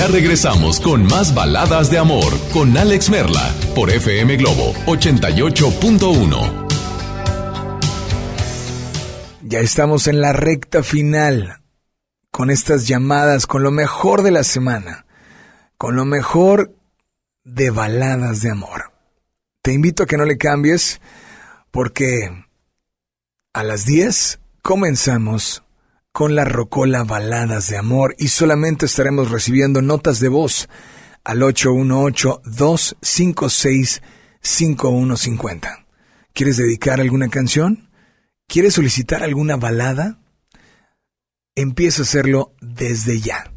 [SPEAKER 8] Ya regresamos con más baladas de amor con Alex Merla por FM Globo 88.1.
[SPEAKER 3] Ya estamos en la recta final con estas llamadas, con lo mejor de la semana, con lo mejor de baladas de amor. Te invito a que no le cambies porque a las 10 comenzamos con la Rocola Baladas de Amor y solamente estaremos recibiendo notas de voz al 818-256-5150. ¿Quieres dedicar alguna canción? ¿Quieres solicitar alguna balada? Empieza a hacerlo desde ya.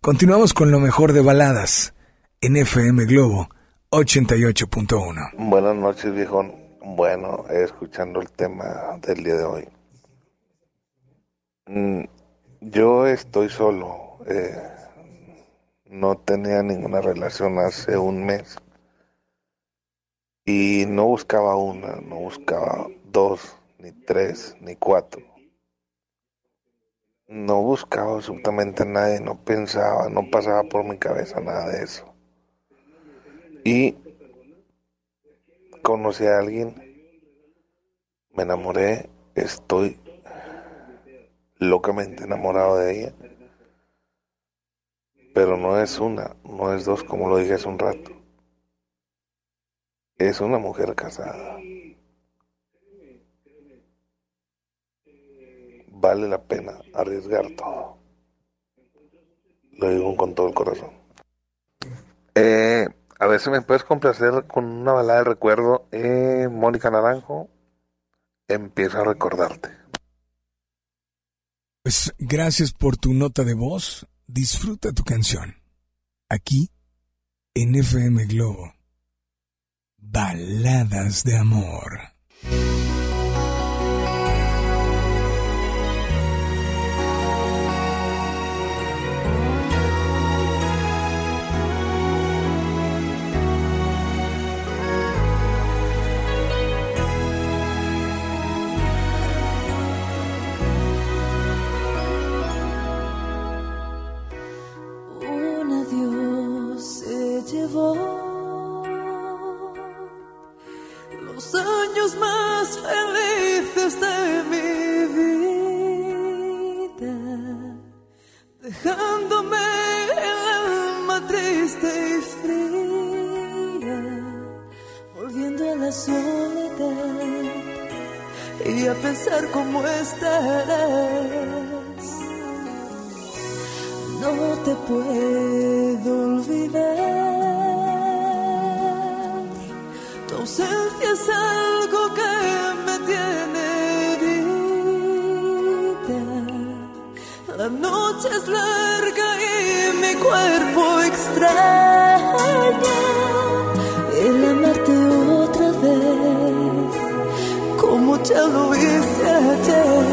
[SPEAKER 3] Continuamos con lo mejor de baladas en FM Globo 88.1.
[SPEAKER 29] Buenas noches, viejón. Bueno, escuchando el tema del día de hoy. Mm, Yo estoy solo. eh, no tenía ninguna relación hace un mes. Y no buscaba una, no buscaba dos, ni tres, ni cuatro. No buscaba absolutamente a nadie, no pensaba, no pasaba por mi cabeza nada de eso. Y conocí a alguien, me enamoré, estoy locamente enamorado de ella. Pero no es una, no es dos, como lo dije hace un rato. Es una mujer casada. Vale la pena arriesgar todo. Lo digo con todo el corazón. Eh, a ver si me puedes complacer con una balada de recuerdo. Eh, Mónica Naranjo, empiezo a recordarte.
[SPEAKER 3] Pues gracias por tu nota de voz. Disfruta tu canción. Aquí en FM Globo. Baladas de amor.
[SPEAKER 7] Más felices de mi vida, dejándome el alma triste y fría, volviendo a la soledad y a pensar cómo estarás. No te puedo olvidar. es algo que La noche es larga y mi cuerpo extraña el amarte otra vez como ya lo hice ayer.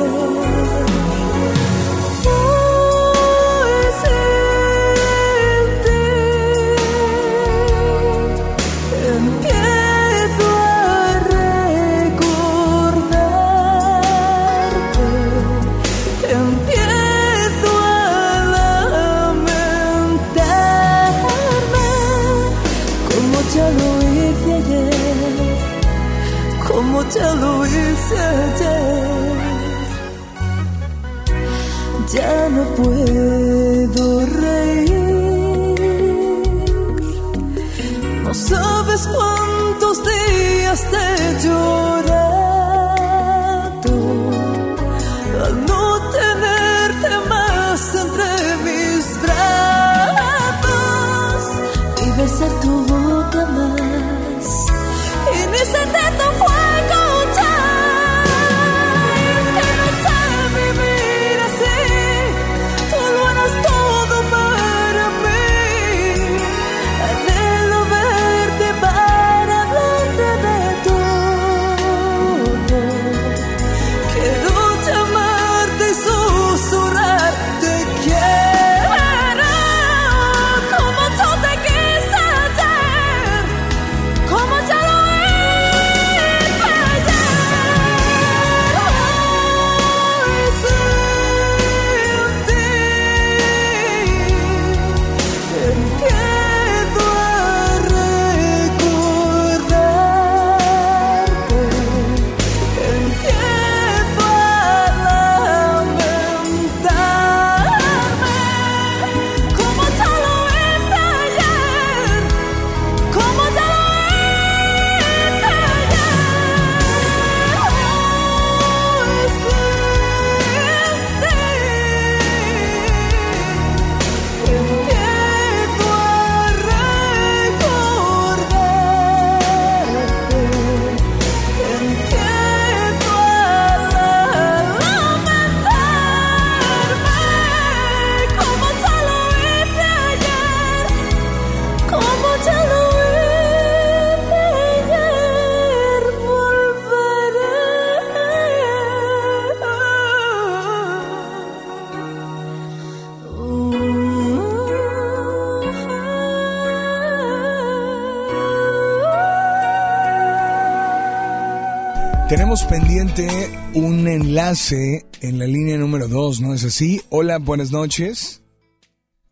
[SPEAKER 3] Enlace en la línea número 2, ¿no es así? Hola, buenas noches.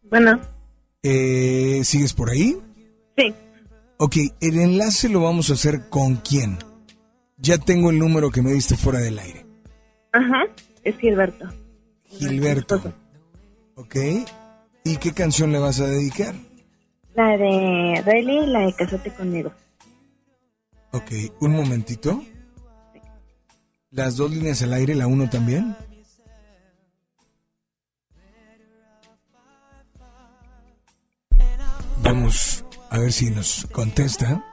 [SPEAKER 22] Bueno,
[SPEAKER 3] Eh, ¿Sigues por ahí?
[SPEAKER 22] sí.
[SPEAKER 3] Ok, el enlace lo vamos a hacer con quién. Ya tengo el número que me diste fuera del aire.
[SPEAKER 22] Ajá, es Gilberto.
[SPEAKER 3] Gilberto. Ok. ¿Y qué canción le vas a dedicar?
[SPEAKER 22] La de y la de Casate conmigo.
[SPEAKER 3] Ok, un momentito. Las dos líneas al aire, la uno también. Vamos a ver si nos contesta.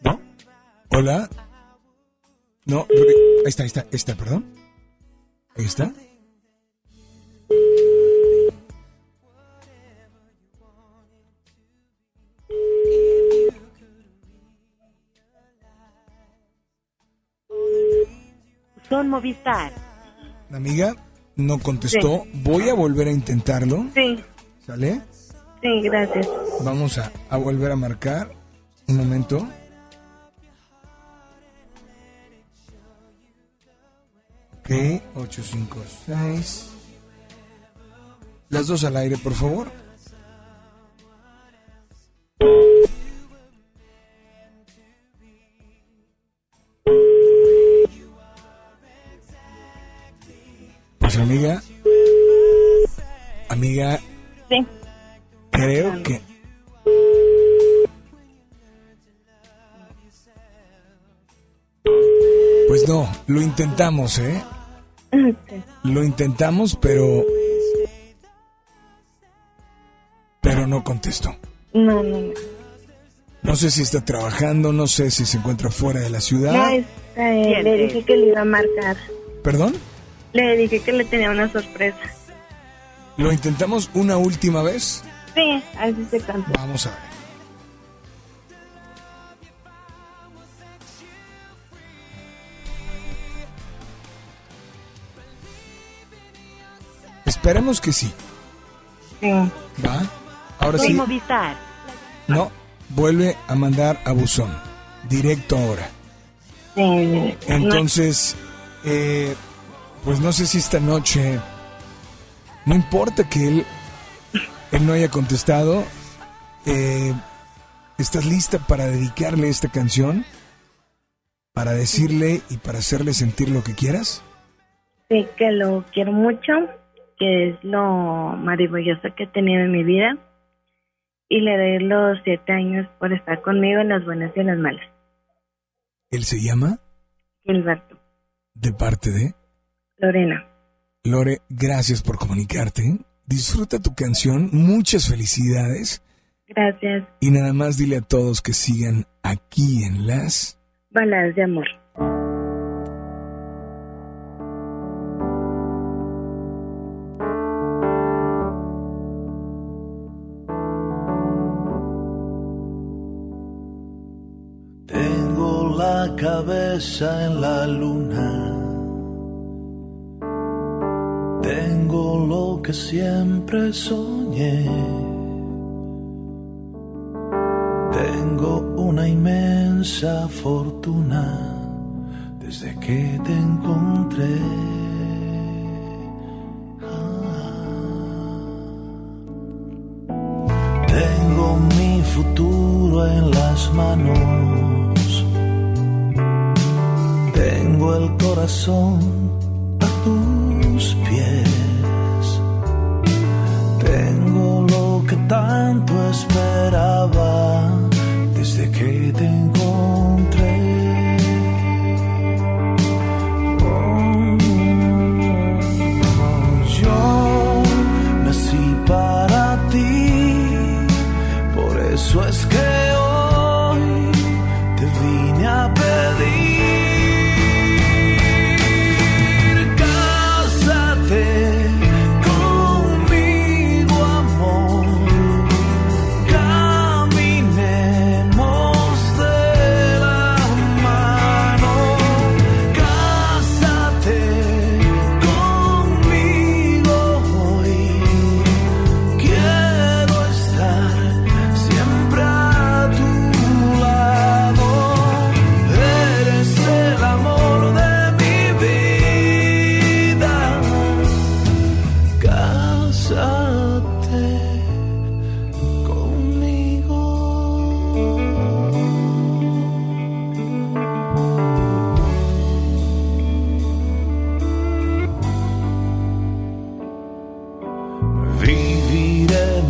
[SPEAKER 3] ¿No? Hola. No, ahí está, ahí está, ahí está, perdón. Ahí está.
[SPEAKER 22] Son Movistar.
[SPEAKER 3] La amiga no contestó. Voy a volver a intentarlo.
[SPEAKER 22] Sí,
[SPEAKER 3] ¿Sale?
[SPEAKER 22] sí, gracias.
[SPEAKER 3] Vamos a, a volver a marcar. Un momento. Ok, 856. Las dos al aire, por favor. Amiga. Amiga,
[SPEAKER 22] Sí.
[SPEAKER 3] creo que... Pues no, lo intentamos, ¿eh? Lo intentamos, pero... Pero no contestó.
[SPEAKER 30] No, no, no.
[SPEAKER 3] No sé si está trabajando, no sé si se encuentra fuera de la ciudad.
[SPEAKER 30] No, eh, le dije que le iba a marcar.
[SPEAKER 3] ¿Perdón?
[SPEAKER 30] Le dije que le tenía una sorpresa.
[SPEAKER 3] ¿Lo intentamos una última vez?
[SPEAKER 30] Sí, así se canta.
[SPEAKER 3] Vamos a ver. Esperemos que sí.
[SPEAKER 30] Sí.
[SPEAKER 3] ¿Va? Ahora
[SPEAKER 31] Soy
[SPEAKER 3] sí.
[SPEAKER 31] Movistar.
[SPEAKER 3] No, vuelve a mandar a buzón. Directo ahora.
[SPEAKER 30] Sí.
[SPEAKER 3] Entonces, eh, pues no sé si esta noche, no importa que él, él no haya contestado, eh, ¿estás lista para dedicarle esta canción? Para decirle y para hacerle sentir lo que quieras.
[SPEAKER 30] Sí, que lo quiero mucho, que es lo maravilloso que he tenido en mi vida. Y le doy los siete años por estar conmigo en las buenas y en las malas.
[SPEAKER 3] Él se llama
[SPEAKER 30] Gilberto,
[SPEAKER 3] de parte de
[SPEAKER 30] Lorena.
[SPEAKER 3] Lore. Gracias por comunicarte. Disfruta tu canción. Muchas felicidades.
[SPEAKER 30] Gracias.
[SPEAKER 3] Y nada más dile a todos que sigan aquí en las...
[SPEAKER 30] Baladas de amor.
[SPEAKER 32] Tengo la cabeza en la luna. Que siempre soñé. Tengo una inmensa fortuna desde que te encontré. Tengo mi futuro en las manos. Tengo el corazón a tus pies.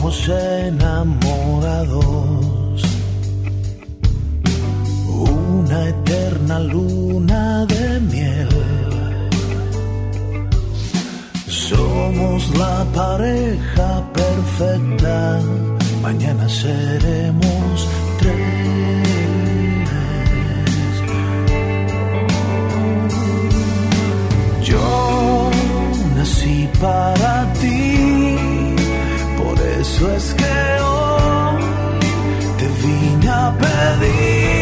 [SPEAKER 32] Enamorados una eterna luna de miel. Somos la pareja perfecta, mañana seremos tres. Yo nací para ti, eso es que hoy te vine a pedir.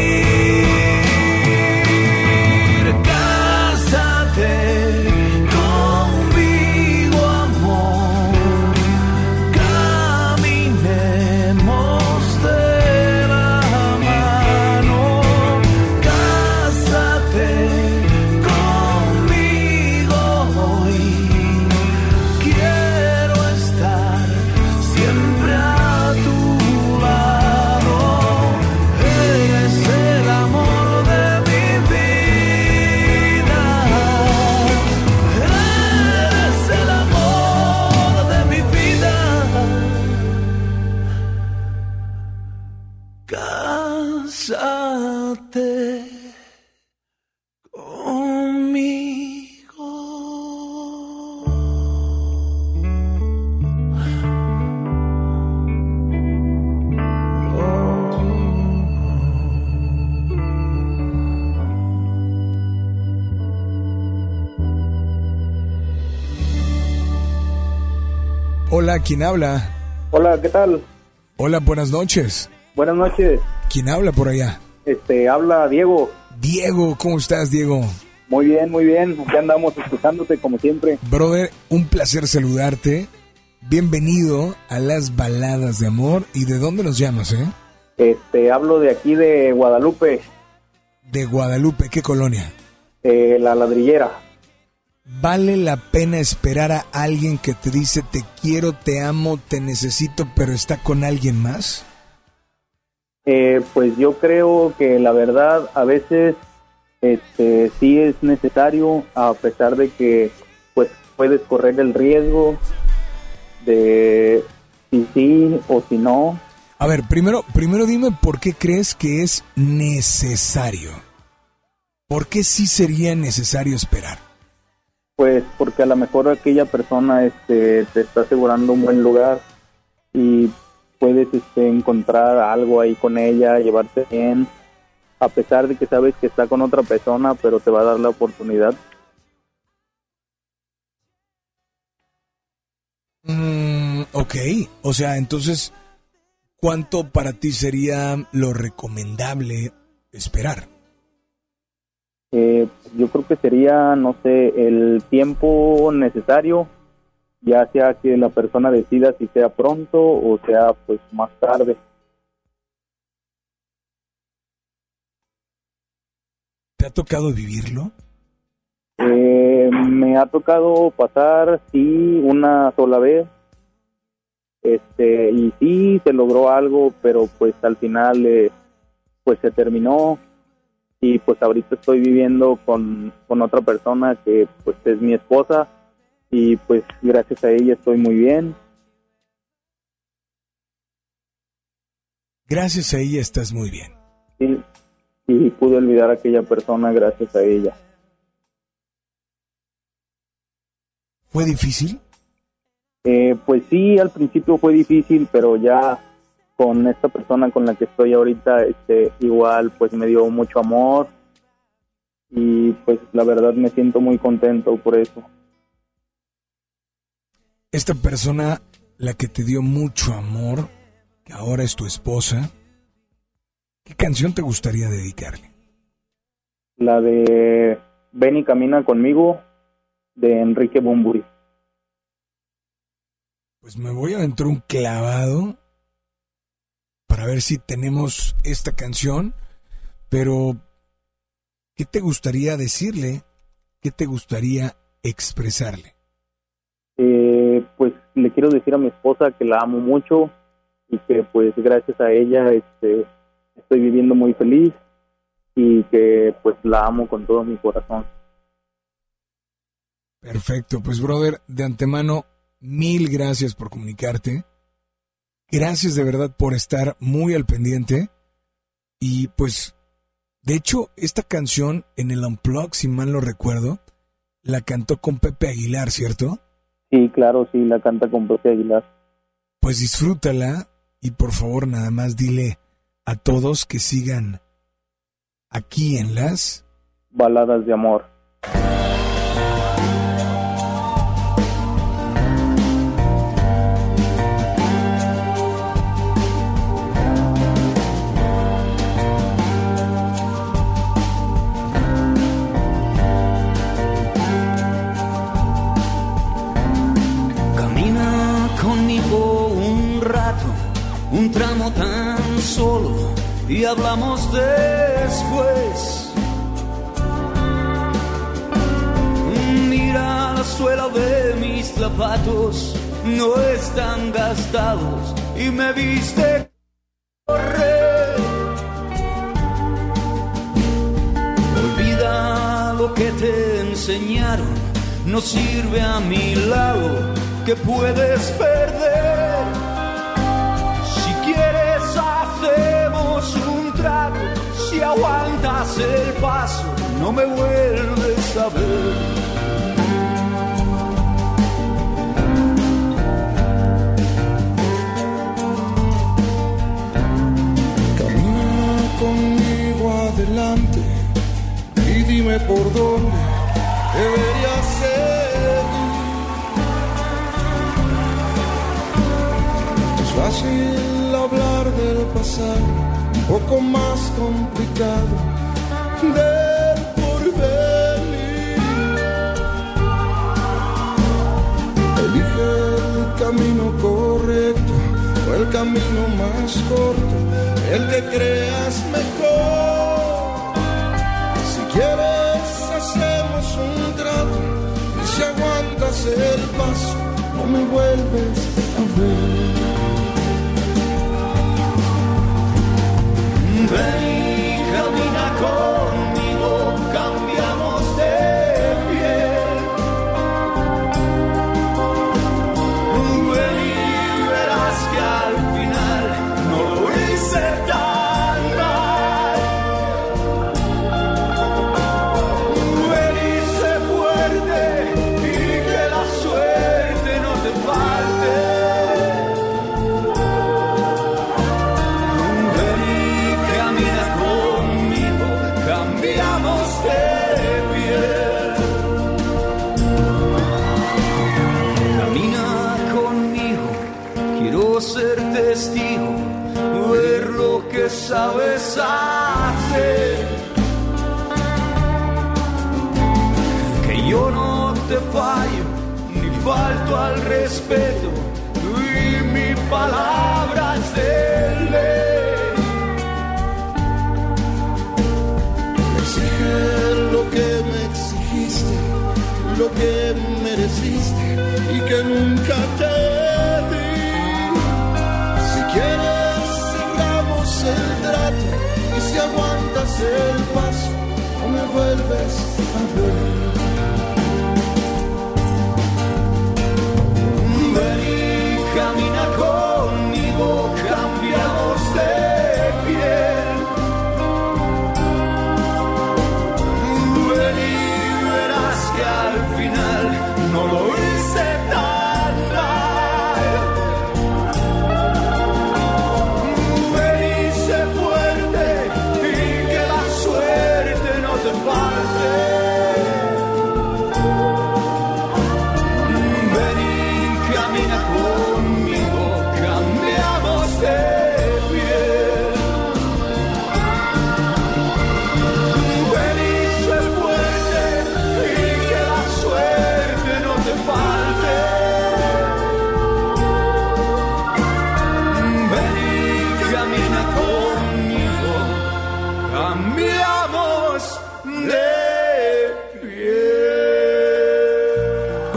[SPEAKER 3] Hola, ¿quién habla?
[SPEAKER 33] Hola, ¿qué tal?
[SPEAKER 3] Hola, buenas noches.
[SPEAKER 33] Buenas noches.
[SPEAKER 3] ¿Quién habla por allá?
[SPEAKER 33] Este, habla Diego.
[SPEAKER 3] Diego, ¿cómo estás, Diego?
[SPEAKER 33] Muy bien, muy bien. Aquí andamos escuchándote como siempre.
[SPEAKER 3] Brother, un placer saludarte. Bienvenido a las baladas de amor. ¿Y de dónde nos llamas, eh?
[SPEAKER 33] Este, hablo de aquí de Guadalupe,
[SPEAKER 3] De Guadalupe, ¿qué colonia?
[SPEAKER 33] eh, la ladrillera.
[SPEAKER 3] ¿Vale la pena esperar a alguien que te dice te quiero, te amo, te necesito, pero está con alguien más?
[SPEAKER 33] Eh, pues yo creo que la verdad a veces este, sí es necesario, a pesar de que pues puedes correr el riesgo de si sí o si no.
[SPEAKER 3] A ver, primero, primero dime por qué crees que es necesario. ¿Por qué sí sería necesario esperar?
[SPEAKER 33] Pues porque a lo mejor aquella persona este, te está asegurando un buen lugar y puedes este, encontrar algo ahí con ella, llevarte bien, a pesar de que sabes que está con otra persona, pero te va a dar la oportunidad.
[SPEAKER 3] Mm, ok, o sea, entonces, ¿cuánto para ti sería lo recomendable esperar?
[SPEAKER 33] Eh, yo creo que sería, no sé, el tiempo necesario, ya sea que la persona decida si sea pronto o sea pues más tarde.
[SPEAKER 3] ¿Te ha tocado vivirlo?
[SPEAKER 33] Eh, me ha tocado pasar, sí, una sola vez. Este, y sí, se logró algo, pero pues al final, eh, pues se terminó. Y pues ahorita estoy viviendo con, con otra persona que pues es mi esposa. Y pues gracias a ella estoy muy bien.
[SPEAKER 3] Gracias a ella estás muy bien.
[SPEAKER 33] Sí, y pude olvidar a aquella persona gracias a ella.
[SPEAKER 3] ¿Fue difícil?
[SPEAKER 33] Eh, pues sí, al principio fue difícil, pero ya con esta persona con la que estoy ahorita, este, igual pues me dio mucho amor y pues la verdad me siento muy contento por eso.
[SPEAKER 3] Esta persona, la que te dio mucho amor, que ahora es tu esposa, ¿qué canción te gustaría dedicarle?
[SPEAKER 33] La de Ven y camina conmigo de Enrique Bumburi.
[SPEAKER 3] Pues me voy a aventar un clavado para ver si tenemos esta canción, pero ¿qué te gustaría decirle? ¿Qué te gustaría expresarle?
[SPEAKER 33] Eh, pues le quiero decir a mi esposa que la amo mucho y que pues gracias a ella este, estoy viviendo muy feliz y que pues la amo con todo mi corazón.
[SPEAKER 3] Perfecto, pues brother, de antemano, mil gracias por comunicarte. Gracias de verdad por estar muy al pendiente. Y pues, de hecho, esta canción en el Unplug, si mal no recuerdo, la cantó con Pepe Aguilar, ¿cierto?
[SPEAKER 33] Sí, claro, sí, la canta con Pepe Aguilar.
[SPEAKER 3] Pues disfrútala y por favor nada más dile a todos que sigan aquí en las
[SPEAKER 33] Baladas de amor.
[SPEAKER 32] Y hablamos después. Mira la suela de mis zapatos, no están gastados y me viste correr. Olvida lo que te enseñaron, no sirve a mi lado que puedes perder. Si aguantas el paso, no me vuelves a ver.
[SPEAKER 34] Camina conmigo adelante y dime por dónde debería seguir.
[SPEAKER 32] Fácil hablar del pasado, poco más complicado del porvenir. Elige el camino correcto o el camino más corto, el que creas mejor. Si quieres hacemos un trato y si aguantas el paso no me vuelves a ver.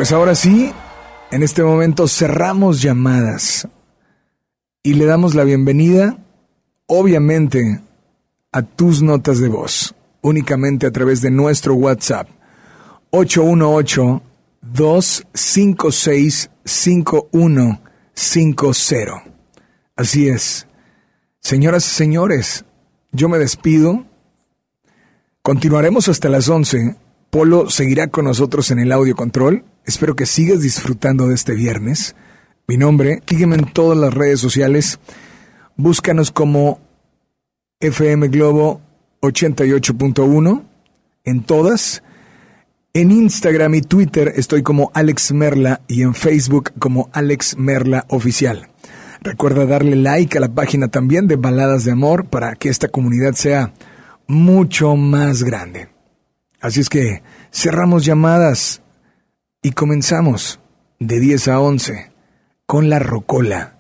[SPEAKER 3] Pues ahora sí, en este momento cerramos llamadas y le damos la bienvenida, obviamente, a tus notas de voz, únicamente a través de nuestro WhatsApp 818-256-5150. Así es. Señoras y señores, yo me despido. Continuaremos hasta las 11. Polo seguirá con nosotros en el audio control. Espero que sigas disfrutando de este viernes. Mi nombre, sígueme en todas las redes sociales. Búscanos como FM Globo 88.1 en todas. En Instagram y Twitter estoy como Alex Merla y en Facebook como Alex Merla Oficial. Recuerda darle like a la página también de Baladas de Amor para que esta comunidad sea mucho más grande. Así es que cerramos llamadas y comenzamos de 10 a 11 con la Rocola.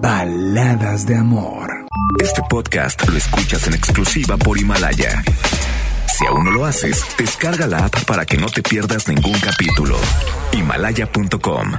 [SPEAKER 3] Baladas de Amor.
[SPEAKER 12] Este podcast lo escuchas en exclusiva por Himalaya. Si aún no lo haces, descarga la app para que no te pierdas ningún capítulo. Himalaya.com